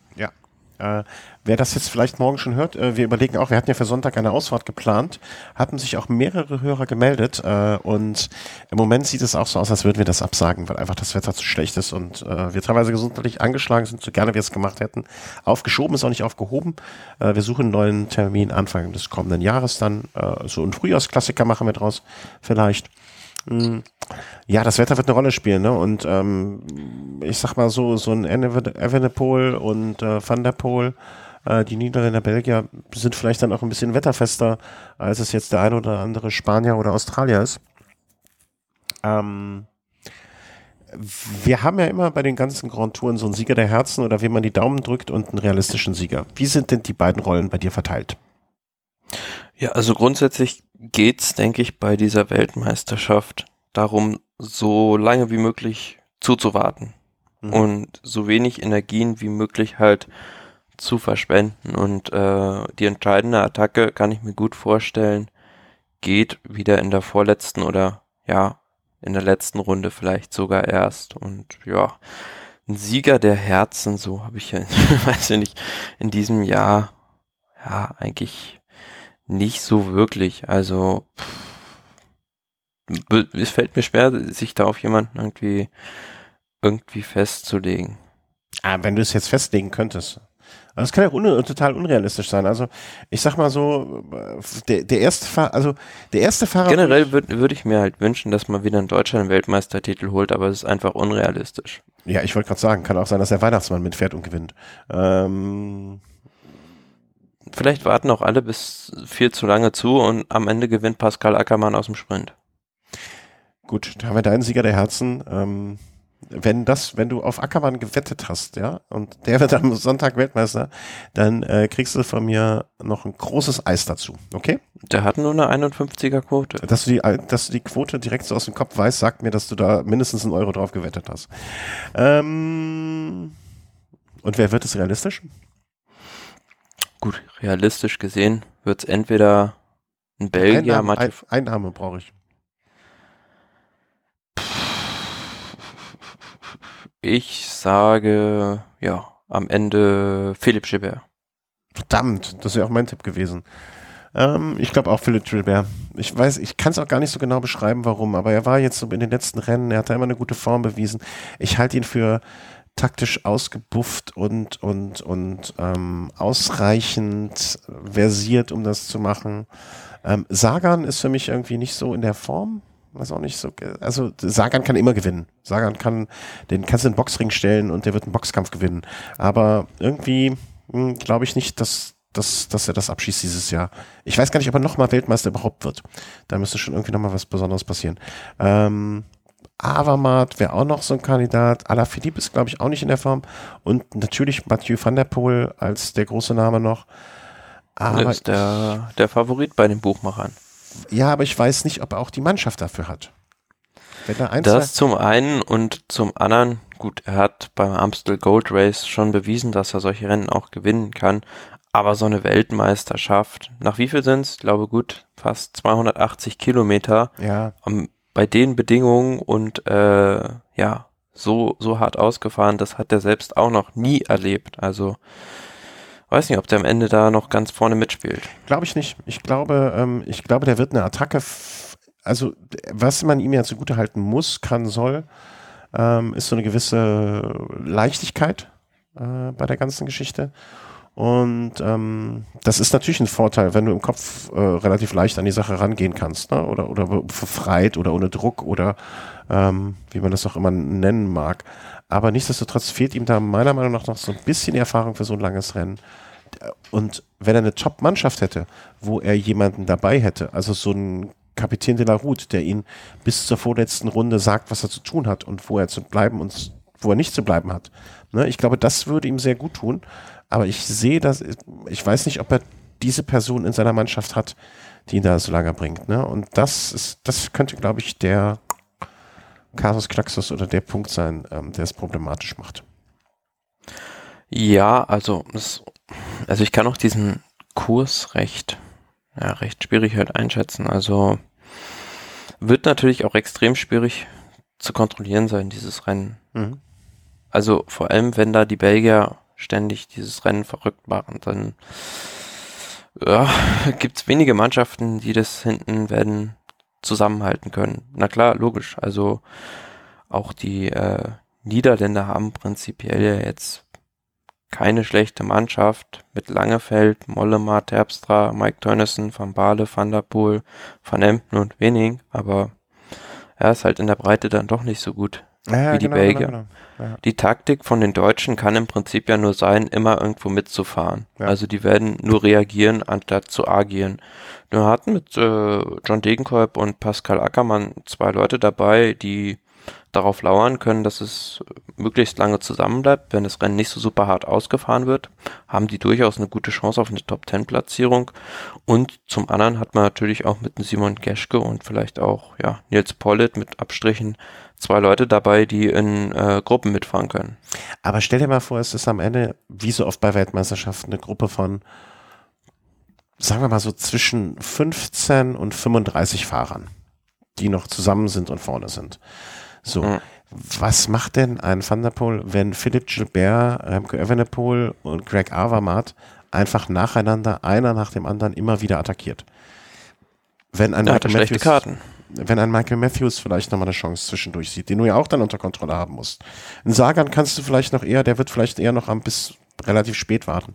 S1: Äh, wer das jetzt vielleicht morgen schon hört, äh, wir überlegen auch, wir hatten ja für Sonntag eine Ausfahrt geplant, hatten sich auch mehrere Hörer gemeldet äh, und im Moment sieht es auch so aus, als würden wir das absagen, weil einfach das Wetter zu schlecht ist und äh, wir teilweise gesundheitlich angeschlagen sind, so gerne wir es gemacht hätten. Aufgeschoben ist auch nicht aufgehoben. Äh, wir suchen einen neuen Termin Anfang des kommenden Jahres dann. Äh, so ein Frühjahrsklassiker machen wir draus vielleicht. Ja, das Wetter wird eine Rolle spielen, ne? Und ähm, ich sag mal so, so ein Evenepoel und äh, Van der Poel, äh, die Niederländer Belgier, sind vielleicht dann auch ein bisschen wetterfester, als es jetzt der ein oder andere Spanier oder Australier ist. Ähm, wir haben ja immer bei den ganzen Grand Touren so einen Sieger der Herzen oder wie man die Daumen drückt und einen realistischen Sieger. Wie sind denn die beiden Rollen bei dir verteilt?
S2: Ja, also grundsätzlich geht's, denke ich, bei dieser Weltmeisterschaft darum, so lange wie möglich zuzuwarten mhm. und so wenig Energien wie möglich halt zu verschwenden. Und äh, die entscheidende Attacke kann ich mir gut vorstellen, geht wieder in der vorletzten oder ja, in der letzten Runde vielleicht sogar erst. Und ja, ein Sieger der Herzen, so habe ich ja, weiß ich nicht, in diesem Jahr ja eigentlich nicht so wirklich. Also pff, es fällt mir schwer, sich da auf jemanden irgendwie irgendwie festzulegen.
S1: Ah, wenn du es jetzt festlegen könntest. Das kann ja un total unrealistisch sein. Also ich sag mal so, der, der erste Fahrer, also der erste Fahrer.
S2: Generell würde würd ich mir halt wünschen, dass man wieder in Deutschland einen Weltmeistertitel holt, aber es ist einfach unrealistisch.
S1: Ja, ich wollte gerade sagen, kann auch sein, dass der Weihnachtsmann mitfährt und gewinnt. Ähm,
S2: Vielleicht warten auch alle bis viel zu lange zu und am Ende gewinnt Pascal Ackermann aus dem Sprint.
S1: Gut, da haben wir deinen Sieger der Herzen. Ähm, wenn das, wenn du auf Ackermann gewettet hast, ja, und der wird am Sonntag Weltmeister, dann äh, kriegst du von mir noch ein großes Eis dazu, okay?
S2: Der hat nur eine 51er Quote.
S1: Dass du die, dass du die Quote direkt so aus dem Kopf weißt, sagt mir, dass du da mindestens einen Euro drauf gewettet hast. Ähm, und wer wird es realistisch?
S2: Gut, realistisch gesehen wird es entweder ein Belgier,
S1: Einnahme, ein, Einnahme brauche ich.
S2: Ich sage, ja, am Ende Philipp Gilbert.
S1: Verdammt, das wäre auch mein Tipp gewesen. Ähm, ich glaube auch Philipp Gilbert. Ich weiß, ich kann es auch gar nicht so genau beschreiben, warum, aber er war jetzt so in den letzten Rennen, er hat da immer eine gute Form bewiesen. Ich halte ihn für taktisch ausgebufft und, und, und ähm, ausreichend versiert, um das zu machen. Ähm, Sagan ist für mich irgendwie nicht so in der Form. Weiß auch nicht so. Also Sagan kann immer gewinnen. Sagan kann, den kannst du in den Boxring stellen und der wird einen Boxkampf gewinnen. Aber irgendwie hm, glaube ich nicht, dass, dass, dass er das abschießt dieses Jahr. Ich weiß gar nicht, ob er nochmal Weltmeister überhaupt wird. Da müsste schon irgendwie nochmal was Besonderes passieren. Ähm, Avermaet wäre auch noch so ein Kandidat. Alaphilippe ist, glaube ich, auch nicht in der Form. Und natürlich Mathieu van der Poel als der große Name noch.
S2: Aber das ist der, der Favorit bei den Buchmachern.
S1: Ja, aber ich weiß nicht, ob er auch die Mannschaft dafür hat.
S2: das zum einen und zum anderen, gut, er hat beim Amstel Gold Race schon bewiesen, dass er solche Rennen auch gewinnen kann. Aber so eine Weltmeisterschaft, nach wie viel sind es? Ich glaube gut, fast 280 Kilometer.
S1: Ja.
S2: Am bei den Bedingungen und äh, ja, so, so hart ausgefahren, das hat er selbst auch noch nie erlebt. Also weiß nicht, ob der am Ende da noch ganz vorne mitspielt.
S1: Glaube ich nicht. Ich glaube, ähm, ich glaube, der wird eine Attacke. Also, was man ihm ja zugute halten muss, kann, soll, ähm, ist so eine gewisse Leichtigkeit äh, bei der ganzen Geschichte. Und ähm, das ist natürlich ein Vorteil, wenn du im Kopf äh, relativ leicht an die Sache rangehen kannst, ne? oder, oder befreit oder ohne Druck oder ähm, wie man das auch immer nennen mag. Aber nichtsdestotrotz fehlt ihm da meiner Meinung nach noch so ein bisschen Erfahrung für so ein langes Rennen. Und wenn er eine Top-Mannschaft hätte, wo er jemanden dabei hätte, also so ein Kapitän de la Route, der ihn bis zur vorletzten Runde sagt, was er zu tun hat und wo er zu bleiben und wo er nicht zu bleiben hat. Ne? Ich glaube, das würde ihm sehr gut tun. Aber ich sehe das, ich weiß nicht, ob er diese Person in seiner Mannschaft hat, die ihn da so lange bringt. Ne? Und das ist, das könnte, glaube ich, der Casus Knaxus oder der Punkt sein, ähm, der es problematisch macht.
S2: Ja, also, das, also ich kann auch diesen Kurs recht, ja, recht schwierig halt einschätzen. Also wird natürlich auch extrem schwierig zu kontrollieren sein, dieses Rennen. Mhm. Also vor allem, wenn da die Belgier ständig dieses Rennen verrückt machen, dann ja, gibt es wenige Mannschaften, die das hinten werden zusammenhalten können. Na klar, logisch. Also auch die äh, Niederländer haben prinzipiell ja jetzt keine schlechte Mannschaft mit Langefeld, Mollema, Terpstra, Mike Tönnissen, Van Baale, Van der Poel, Van Emden und Winning, aber er ist halt in der Breite dann doch nicht so gut ja, wie die genau, Belgier. Genau, genau. Ja. Die Taktik von den Deutschen kann im Prinzip ja nur sein, immer irgendwo mitzufahren. Ja. Also die werden nur reagieren, anstatt zu agieren. Wir hatten mit äh, John Degenkolb und Pascal Ackermann zwei Leute dabei, die darauf lauern können, dass es möglichst lange zusammenbleibt. Wenn das Rennen nicht so super hart ausgefahren wird, haben die durchaus eine gute Chance auf eine Top-10-Platzierung. Und zum anderen hat man natürlich auch mit Simon Geschke und vielleicht auch ja, Nils Pollitt mit Abstrichen zwei Leute dabei, die in äh, Gruppen mitfahren können.
S1: Aber stell dir mal vor, es ist am Ende, wie so oft bei Weltmeisterschaften, eine Gruppe von, sagen wir mal so, zwischen 15 und 35 Fahrern, die noch zusammen sind und vorne sind. So. Mhm. Was macht denn ein Van der Poel, wenn Philipp Gilbert, Remco Evenepoel und Greg Avermaet einfach nacheinander, einer nach dem anderen, immer wieder attackiert? Wenn ein, Michael Matthews, Karten. Wenn ein Michael Matthews vielleicht nochmal eine Chance zwischendurch sieht, den du ja auch dann unter Kontrolle haben musst. Ein Sagan kannst du vielleicht noch eher, der wird vielleicht eher noch am bis relativ spät warten.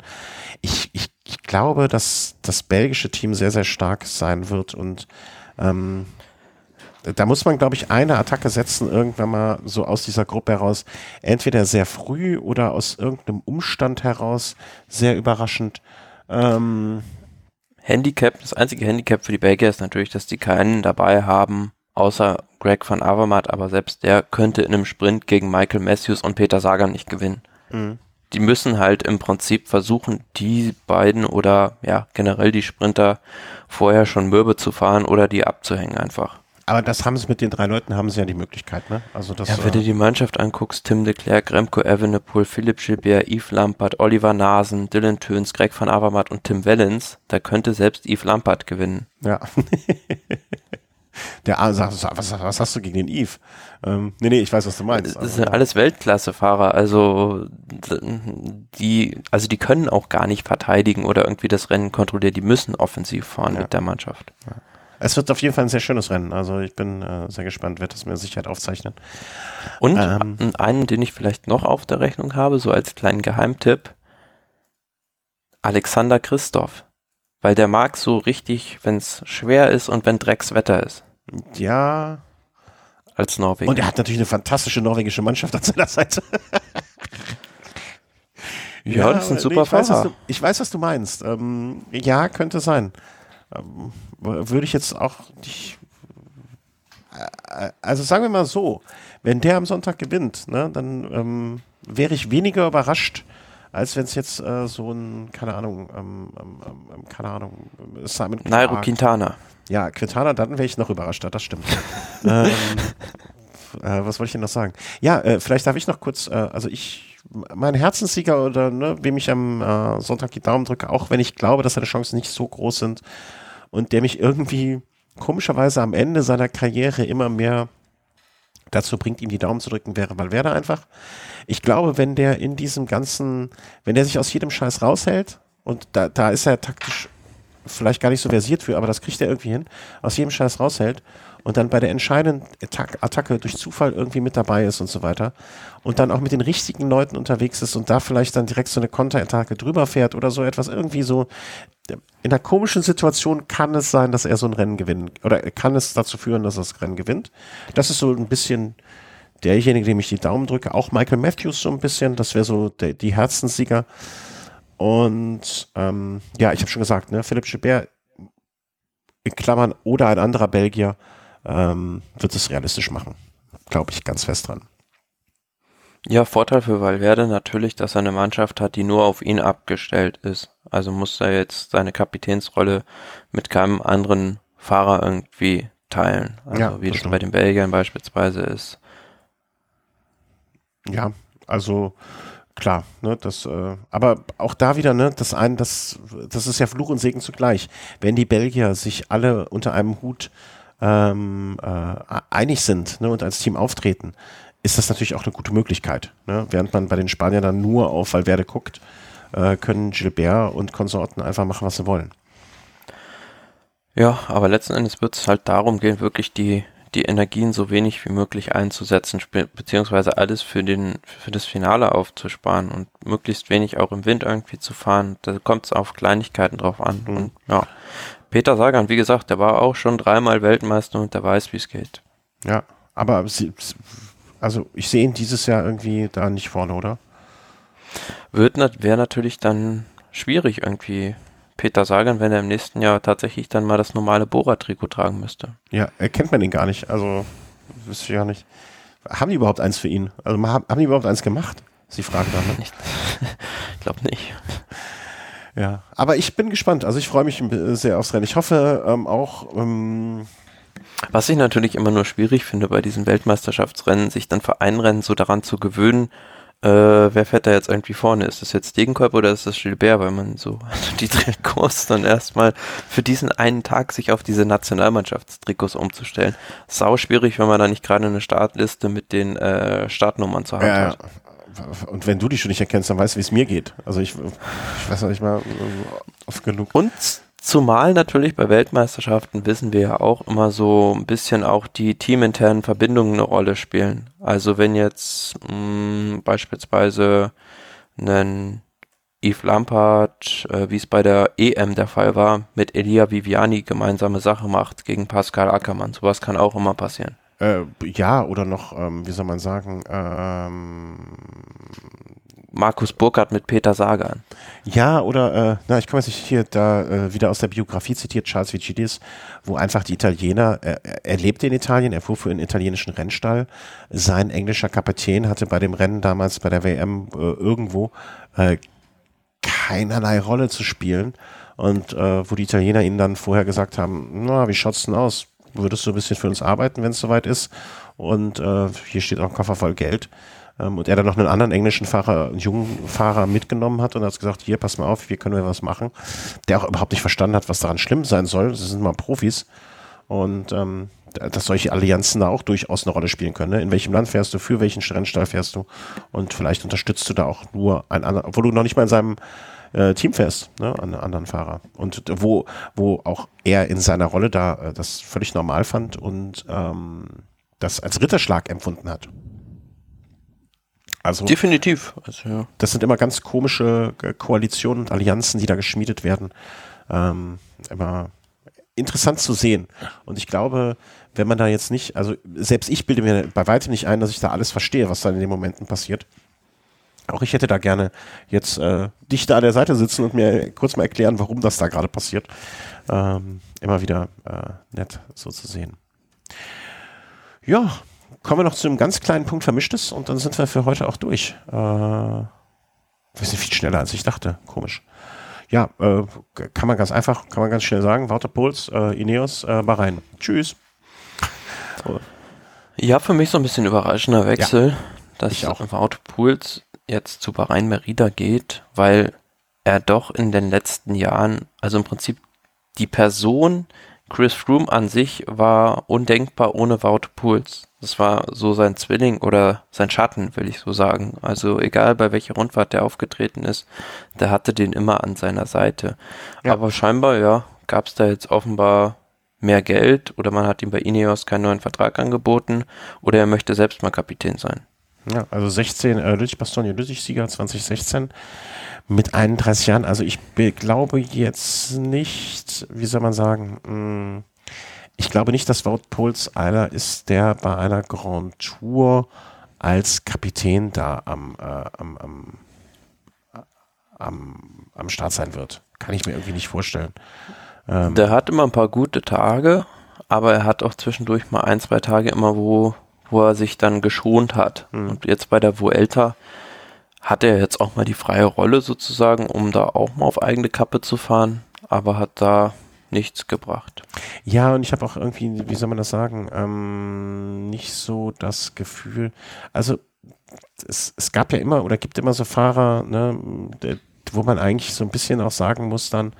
S1: Ich, ich, ich glaube, dass das belgische Team sehr, sehr stark sein wird und ähm, da muss man, glaube ich, eine Attacke setzen, irgendwann mal so aus dieser Gruppe heraus. Entweder sehr früh oder aus irgendeinem Umstand heraus, sehr überraschend. Ähm
S2: Handicap, das einzige Handicap für die Belgier ist natürlich, dass die keinen dabei haben, außer Greg van Avermaet, aber selbst der könnte in einem Sprint gegen Michael Matthews und Peter Sagan nicht gewinnen. Mhm. Die müssen halt im Prinzip versuchen, die beiden oder ja generell die Sprinter vorher schon mürbe zu fahren oder die abzuhängen einfach.
S1: Aber das haben sie mit den drei Leuten, haben sie ja die Möglichkeit, ne? Also das,
S2: ja, wenn du äh, die Mannschaft anguckst, Tim de Klerk, Remco Evenepoel, Philipp Gilbert, Yves Lampert, Oliver Nasen, Dylan Töns, Greg van Avermaet und Tim Wellens, da könnte selbst Yves Lampert gewinnen.
S1: Ja. Der A sagt, was, was hast du gegen den Yves? Ähm, nee, nee, ich weiß, was du meinst.
S2: Das sind alles Weltklassefahrer, also die, also die können auch gar nicht verteidigen oder irgendwie das Rennen kontrollieren, die müssen offensiv fahren ja. mit der Mannschaft. Ja.
S1: Es wird auf jeden Fall ein sehr schönes Rennen. Also ich bin äh, sehr gespannt, werde das mir Sicherheit aufzeichnen.
S2: Und ähm, einen, den ich vielleicht noch auf der Rechnung habe, so als kleinen Geheimtipp, Alexander Christoph. Weil der mag so richtig, wenn es schwer ist und wenn Dreckswetter ist.
S1: Ja.
S2: Als Norweger.
S1: Und er hat natürlich eine fantastische norwegische Mannschaft an seiner Seite.
S2: ja, ja, das sind super nee, ich, weiß,
S1: du, ich weiß, was du meinst. Ähm, ja, könnte sein. Ähm, würde ich jetzt auch nicht. Äh, also sagen wir mal so, wenn der am Sonntag gewinnt, ne, dann ähm, wäre ich weniger überrascht, als wenn es jetzt äh, so ein, keine Ahnung, ähm, ähm, ähm keine Ahnung,
S2: Simon Nairo Quintana.
S1: Ja, Quintana, dann wäre ich noch überraschter, das stimmt. ähm, äh, was wollte ich denn noch sagen? Ja, äh, vielleicht darf ich noch kurz, äh, also ich, mein Herzenssieger oder ne, wem ich am äh, Sonntag die Daumen drücke, auch wenn ich glaube, dass seine Chancen nicht so groß sind, und der mich irgendwie komischerweise am Ende seiner Karriere immer mehr dazu bringt, ihm die Daumen zu drücken, wäre Valverde einfach. Ich glaube, wenn der in diesem ganzen, wenn der sich aus jedem Scheiß raushält, und da, da ist er taktisch vielleicht gar nicht so versiert für, aber das kriegt er irgendwie hin, aus jedem Scheiß raushält und dann bei der entscheidenden Attacke durch Zufall irgendwie mit dabei ist und so weiter und dann auch mit den richtigen Leuten unterwegs ist und da vielleicht dann direkt so eine Konterattacke drüber fährt oder so etwas irgendwie so in einer komischen Situation kann es sein, dass er so ein Rennen gewinnt oder kann es dazu führen, dass er das Rennen gewinnt. Das ist so ein bisschen derjenige, dem ich die Daumen drücke. Auch Michael Matthews so ein bisschen, das wäre so der, die Herzenssieger. Und ähm, ja, ich habe schon gesagt, ne, Philipp Gilbert in Klammern oder ein anderer Belgier ähm, wird es realistisch machen. Glaube ich ganz fest dran.
S2: Ja, Vorteil für Valverde natürlich, dass er eine Mannschaft hat, die nur auf ihn abgestellt ist. Also muss er jetzt seine Kapitänsrolle mit keinem anderen Fahrer irgendwie teilen. Also ja, wie das bei den Belgiern beispielsweise ist.
S1: Ja, also klar, ne, das, äh, aber auch da wieder, ne, das ein, das, das ist ja Fluch und Segen zugleich. Wenn die Belgier sich alle unter einem Hut ähm, äh, einig sind ne, und als Team auftreten, ist das natürlich auch eine gute Möglichkeit. Ne? Während man bei den Spaniern dann nur auf Valverde guckt, äh, können Gilbert und Konsorten einfach machen, was sie wollen.
S2: Ja, aber letzten Endes wird es halt darum gehen, wirklich die, die Energien so wenig wie möglich einzusetzen, beziehungsweise alles für den, für das Finale aufzusparen und möglichst wenig auch im Wind irgendwie zu fahren. Da kommt es auf Kleinigkeiten drauf an. Mhm. Und ja, Peter Sagan, wie gesagt, der war auch schon dreimal Weltmeister und der weiß, wie es geht.
S1: Ja, aber sie, also ich sehe ihn dieses Jahr irgendwie da nicht vorne, oder?
S2: Wird wäre natürlich dann schwierig irgendwie Peter Sagan, wenn er im nächsten Jahr tatsächlich dann mal das normale Bora-Trikot tragen müsste.
S1: Ja, erkennt man ihn gar nicht. Also, wüsste ich ja nicht. Haben die überhaupt eins für ihn? Also, haben, haben die überhaupt eins gemacht? Ist die Frage dann. Ne?
S2: ich glaube nicht.
S1: Ja, aber ich bin gespannt. Also, ich freue mich sehr aufs Rennen. Ich hoffe ähm, auch. Ähm
S2: Was ich natürlich immer nur schwierig finde bei diesen Weltmeisterschaftsrennen, sich dann für ein Rennen so daran zu gewöhnen, äh, wer fährt da jetzt irgendwie vorne? Ist das jetzt Degenkolb oder ist das Gilbert? Weil man so die Trikots dann erstmal für diesen einen Tag sich auf diese Nationalmannschaftstrikots umzustellen. Sau schwierig, wenn man da nicht gerade eine Startliste mit den äh, Startnummern zu haben ja, hat.
S1: Und wenn du die schon nicht erkennst, dann weißt du, wie es mir geht. Also ich, ich weiß noch nicht mal oft genug.
S2: Und Zumal natürlich bei Weltmeisterschaften wissen wir ja auch immer so ein bisschen auch die teaminternen Verbindungen eine Rolle spielen. Also wenn jetzt mh, mm, beispielsweise ein Yves Lampard, äh, wie es bei der EM der Fall war, mit Elia Viviani gemeinsame Sache macht gegen Pascal Ackermann. Sowas kann auch immer passieren.
S1: Äh, ja, oder noch, ähm, wie soll man sagen, ähm,
S2: Markus Burkhardt mit Peter Sagan.
S1: Ja, oder, äh, na, ich komme jetzt nicht hier da äh, wieder aus der Biografie zitiert, Charles Vicidis, wo einfach die Italiener, äh, er lebte in Italien, er fuhr für einen italienischen Rennstall. Sein englischer Kapitän hatte bei dem Rennen damals bei der WM äh, irgendwo äh, keinerlei Rolle zu spielen. Und äh, wo die Italiener ihnen dann vorher gesagt haben, na, wie schaut's denn aus? Würdest du ein bisschen für uns arbeiten, wenn es soweit ist? Und hier steht auch ein Koffer voll Geld. Ähm, und er dann noch einen anderen englischen Fahrer, einen jungen Fahrer mitgenommen hat und hat gesagt, hier, pass mal auf, hier können wir was machen. Der auch überhaupt nicht verstanden hat, was daran schlimm sein soll. Das sind mal Profis. Und ähm, dass solche Allianzen da auch durchaus eine Rolle spielen können. Ne? In welchem Land fährst du, für welchen Rennstall fährst du und vielleicht unterstützt du da auch nur einen anderen, obwohl du noch nicht mal in seinem äh, Team fährst, ne? einen anderen Fahrer. Und wo, wo auch er in seiner Rolle da äh, das völlig normal fand und ähm, das als Ritterschlag empfunden hat.
S2: Also definitiv. Also,
S1: ja. Das sind immer ganz komische äh, Koalitionen und Allianzen, die da geschmiedet werden. Ähm, immer interessant zu sehen. Und ich glaube, wenn man da jetzt nicht, also selbst ich bilde mir bei weitem nicht ein, dass ich da alles verstehe, was da in den Momenten passiert. Auch ich hätte da gerne jetzt äh, dich da an der Seite sitzen und mir kurz mal erklären, warum das da gerade passiert. Ähm, immer wieder äh, nett so zu sehen. Ja, kommen wir noch zu einem ganz kleinen Punkt Vermischtes und dann sind wir für heute auch durch. Äh, wir sind viel schneller, als ich dachte. Komisch. Ja, äh, kann man ganz einfach, kann man ganz schnell sagen. Wouter Puls, äh, Ineos, äh, Bahrain. Tschüss.
S2: So. Ja, für mich so ein bisschen überraschender Wechsel, ja, dass Wouter Puls jetzt zu Bahrain Merida geht, weil er doch in den letzten Jahren, also im Prinzip die Person Chris Froome an sich war undenkbar ohne Wout Puls. Das war so sein Zwilling oder sein Schatten, will ich so sagen. Also egal bei welcher Rundfahrt der aufgetreten ist, der hatte den immer an seiner Seite. Ja. Aber scheinbar, ja, gab es da jetzt offenbar mehr Geld oder man hat ihm bei Ineos keinen neuen Vertrag angeboten oder er möchte selbst mal Kapitän sein.
S1: Ja, also 16, äh, Lüttich Bastogne Lüttich Sieger 2016 mit 31 Jahren. Also ich glaube jetzt nicht, wie soll man sagen, mh, hm, ich glaube nicht, dass Wout Puls einer ist, der bei einer Grand Tour als Kapitän da am, äh, am, am, am, am Start sein wird. Kann ich mir irgendwie nicht vorstellen.
S2: Ähm, der hat immer ein paar gute Tage, aber er hat auch zwischendurch mal ein, zwei Tage immer, wo, wo er sich dann geschont hat. Mhm. Und jetzt bei der Vuelta hat er jetzt auch mal die freie Rolle sozusagen, um da auch mal auf eigene Kappe zu fahren, aber hat da nichts gebracht.
S1: Ja, und ich habe auch irgendwie, wie soll man das sagen, ähm, nicht so das Gefühl, also es, es gab ja immer oder gibt immer so Fahrer, ne, der, wo man eigentlich so ein bisschen auch sagen muss dann,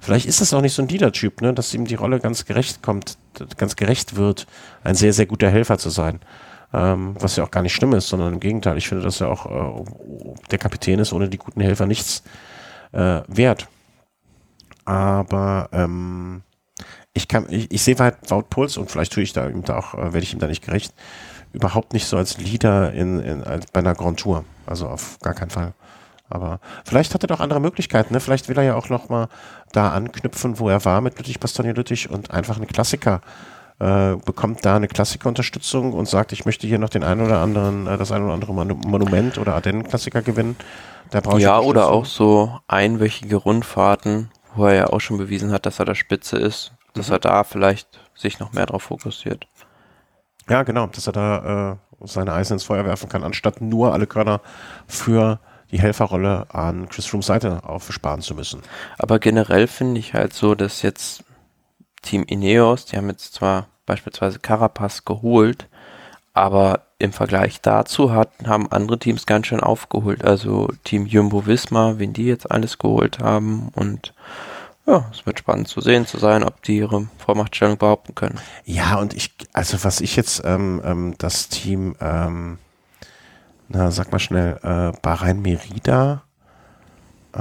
S1: vielleicht ist das auch nicht so ein Leader-Typ, ne, dass ihm die Rolle ganz gerecht kommt, ganz gerecht wird, ein sehr, sehr guter Helfer zu sein. Ähm, was ja auch gar nicht schlimm ist, sondern im Gegenteil, ich finde, dass ja auch äh, der Kapitän ist ohne die guten Helfer nichts äh, wert. Aber ähm, ich kann, ich, ich sehe weit Wout Puls und vielleicht tue ich da, da auch, äh, werde ich ihm da nicht gerecht, überhaupt nicht so als Leader in, in, als bei einer Grand Tour. Also auf gar keinen Fall. Aber vielleicht hat er doch andere Möglichkeiten. Ne? Vielleicht will er ja auch noch mal da anknüpfen, wo er war mit Lüttich, Bastogne Lüttich und einfach einen Klassiker äh, bekommt da eine Klassikerunterstützung und sagt, ich möchte hier noch den einen oder anderen, äh, das ein oder andere Monument oder Ardennen-Klassiker gewinnen.
S2: Da brauche ja, oder auch so einwöchige Rundfahrten, wo er ja auch schon bewiesen hat, dass er der Spitze ist, dass mhm. er da vielleicht sich noch mehr drauf fokussiert.
S1: Ja, genau, dass er da äh, seine Eisen ins Feuer werfen kann, anstatt nur alle Körner für die Helferrolle an Chris Frooms Seite aufsparen zu müssen.
S2: Aber generell finde ich halt so, dass jetzt Team Ineos, die haben jetzt zwar beispielsweise Carapaz geholt, aber im Vergleich dazu hat, haben andere Teams ganz schön aufgeholt. Also Team Jumbo Visma, wen die jetzt alles geholt haben und ja, es wird spannend zu sehen zu sein, ob die ihre Vormachtstellung behaupten können.
S1: Ja, und ich, also was ich jetzt ähm, ähm, das Team, ähm, na, sag mal schnell, äh, Bahrain Merida, äh,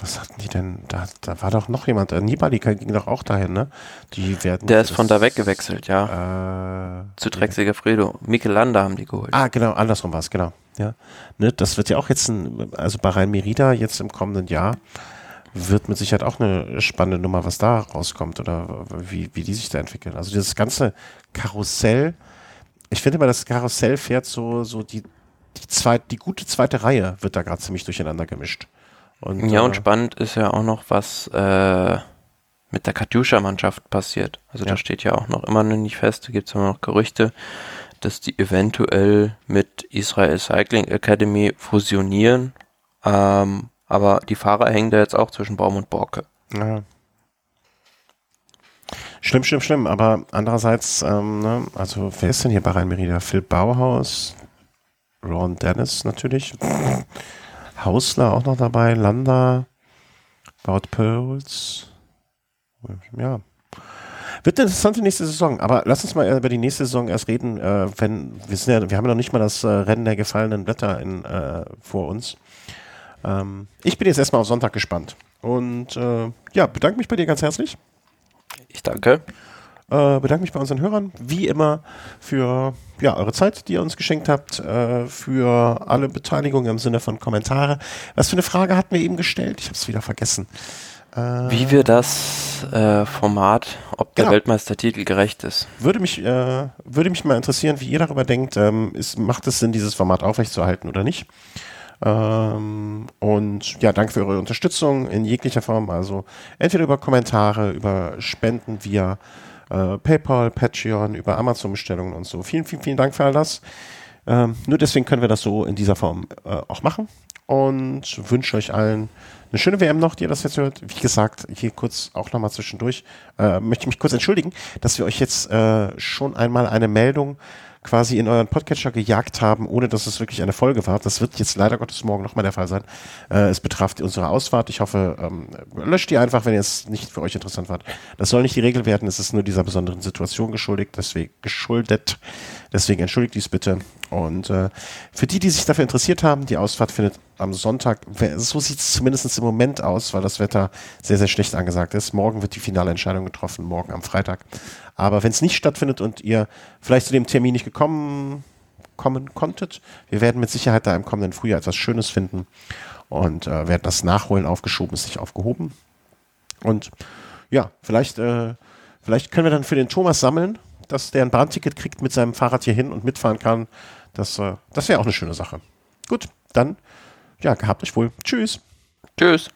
S1: was hatten die denn? Da, da war doch noch jemand, äh, Nibali ging doch auch dahin, ne? Die werden.
S2: Der ist von da weggewechselt, ja. Äh, zu Trek Segafredo. Mikel Landa haben die geholt.
S1: Ah, genau, andersrum war es, genau. Ja. Ne, das wird ja auch jetzt ein, also Bahrain Merida jetzt im kommenden Jahr wird mit Sicherheit auch eine spannende Nummer, was da rauskommt oder wie, wie die sich da entwickeln. Also dieses ganze Karussell, ich finde immer, das Karussell fährt so, so die, die, zweit, die gute zweite Reihe wird da gerade ziemlich durcheinander gemischt.
S2: Und, ja, äh, und spannend ist ja auch noch, was äh, mit der Katjuscha-Mannschaft passiert. Also ja. da steht ja auch noch immer noch nicht fest, da gibt es immer noch Gerüchte, dass die eventuell mit Israel Cycling Academy fusionieren. Ähm, aber die Fahrer hängen da jetzt auch zwischen Baum und Borke. Ja.
S1: Schlimm, schlimm, schlimm. Aber andererseits, ähm, ne, also wer ist denn hier bei Rhein Merida? Phil Bauhaus, Ron Dennis natürlich, Hausler auch noch dabei, Landa, Baut Pearls. Ja. Wird eine interessante nächste Saison, aber lass uns mal über die nächste Saison erst reden, äh, wenn wir sind ja, wir haben ja noch nicht mal das äh, Rennen der gefallenen Blätter in, äh, vor uns. Ähm, ich bin jetzt erstmal auf Sonntag gespannt. Und äh, ja, bedanke mich bei dir ganz herzlich.
S2: Ich danke.
S1: Äh, bedanke mich bei unseren Hörern, wie immer, für ja, eure Zeit, die ihr uns geschenkt habt, äh, für alle Beteiligung im Sinne von Kommentare. Was für eine Frage hatten wir eben gestellt? Ich habe es wieder vergessen.
S2: Äh, wie wir das äh, Format, ob der genau. Weltmeistertitel gerecht ist.
S1: Würde mich, äh, würde mich mal interessieren, wie ihr darüber denkt. Ähm, ist, macht es Sinn, dieses Format aufrechtzuerhalten oder nicht? Ähm, und ja, danke für eure Unterstützung in jeglicher Form. Also entweder über Kommentare, über Spenden via äh, PayPal, Patreon, über Amazon-Bestellungen und so. Vielen, vielen, vielen Dank für all das. Ähm, nur deswegen können wir das so in dieser Form äh, auch machen. Und wünsche euch allen eine schöne WM noch, die ihr das jetzt hört. Wie gesagt, hier kurz auch nochmal zwischendurch, äh, möchte ich mich kurz entschuldigen, dass wir euch jetzt äh, schon einmal eine Meldung quasi in euren Podcatcher gejagt haben, ohne dass es wirklich eine Folge war. Das wird jetzt leider Gottes morgen nochmal der Fall sein. Äh, es betraf unsere Ausfahrt. Ich hoffe, ähm, löscht die einfach, wenn es nicht für euch interessant war. Das soll nicht die Regel werden. Es ist nur dieser besonderen Situation geschuldet. Deswegen geschuldet. Deswegen entschuldigt dies bitte. Und äh, für die, die sich dafür interessiert haben, die Ausfahrt findet am Sonntag, so sieht es zumindest im Moment aus, weil das Wetter sehr, sehr schlecht angesagt ist. Morgen wird die finale Entscheidung getroffen, morgen am Freitag. Aber wenn es nicht stattfindet und ihr vielleicht zu dem Termin nicht gekommen kommen konntet, wir werden mit Sicherheit da im kommenden Frühjahr etwas Schönes finden und äh, werden das nachholen. Aufgeschoben ist nicht aufgehoben. Und ja, vielleicht, äh, vielleicht können wir dann für den Thomas sammeln, dass der ein Bahnticket kriegt mit seinem Fahrrad hier hin und mitfahren kann. Das, äh, das wäre auch eine schöne Sache. Gut, dann, ja, gehabt euch wohl. Tschüss.
S2: Tschüss.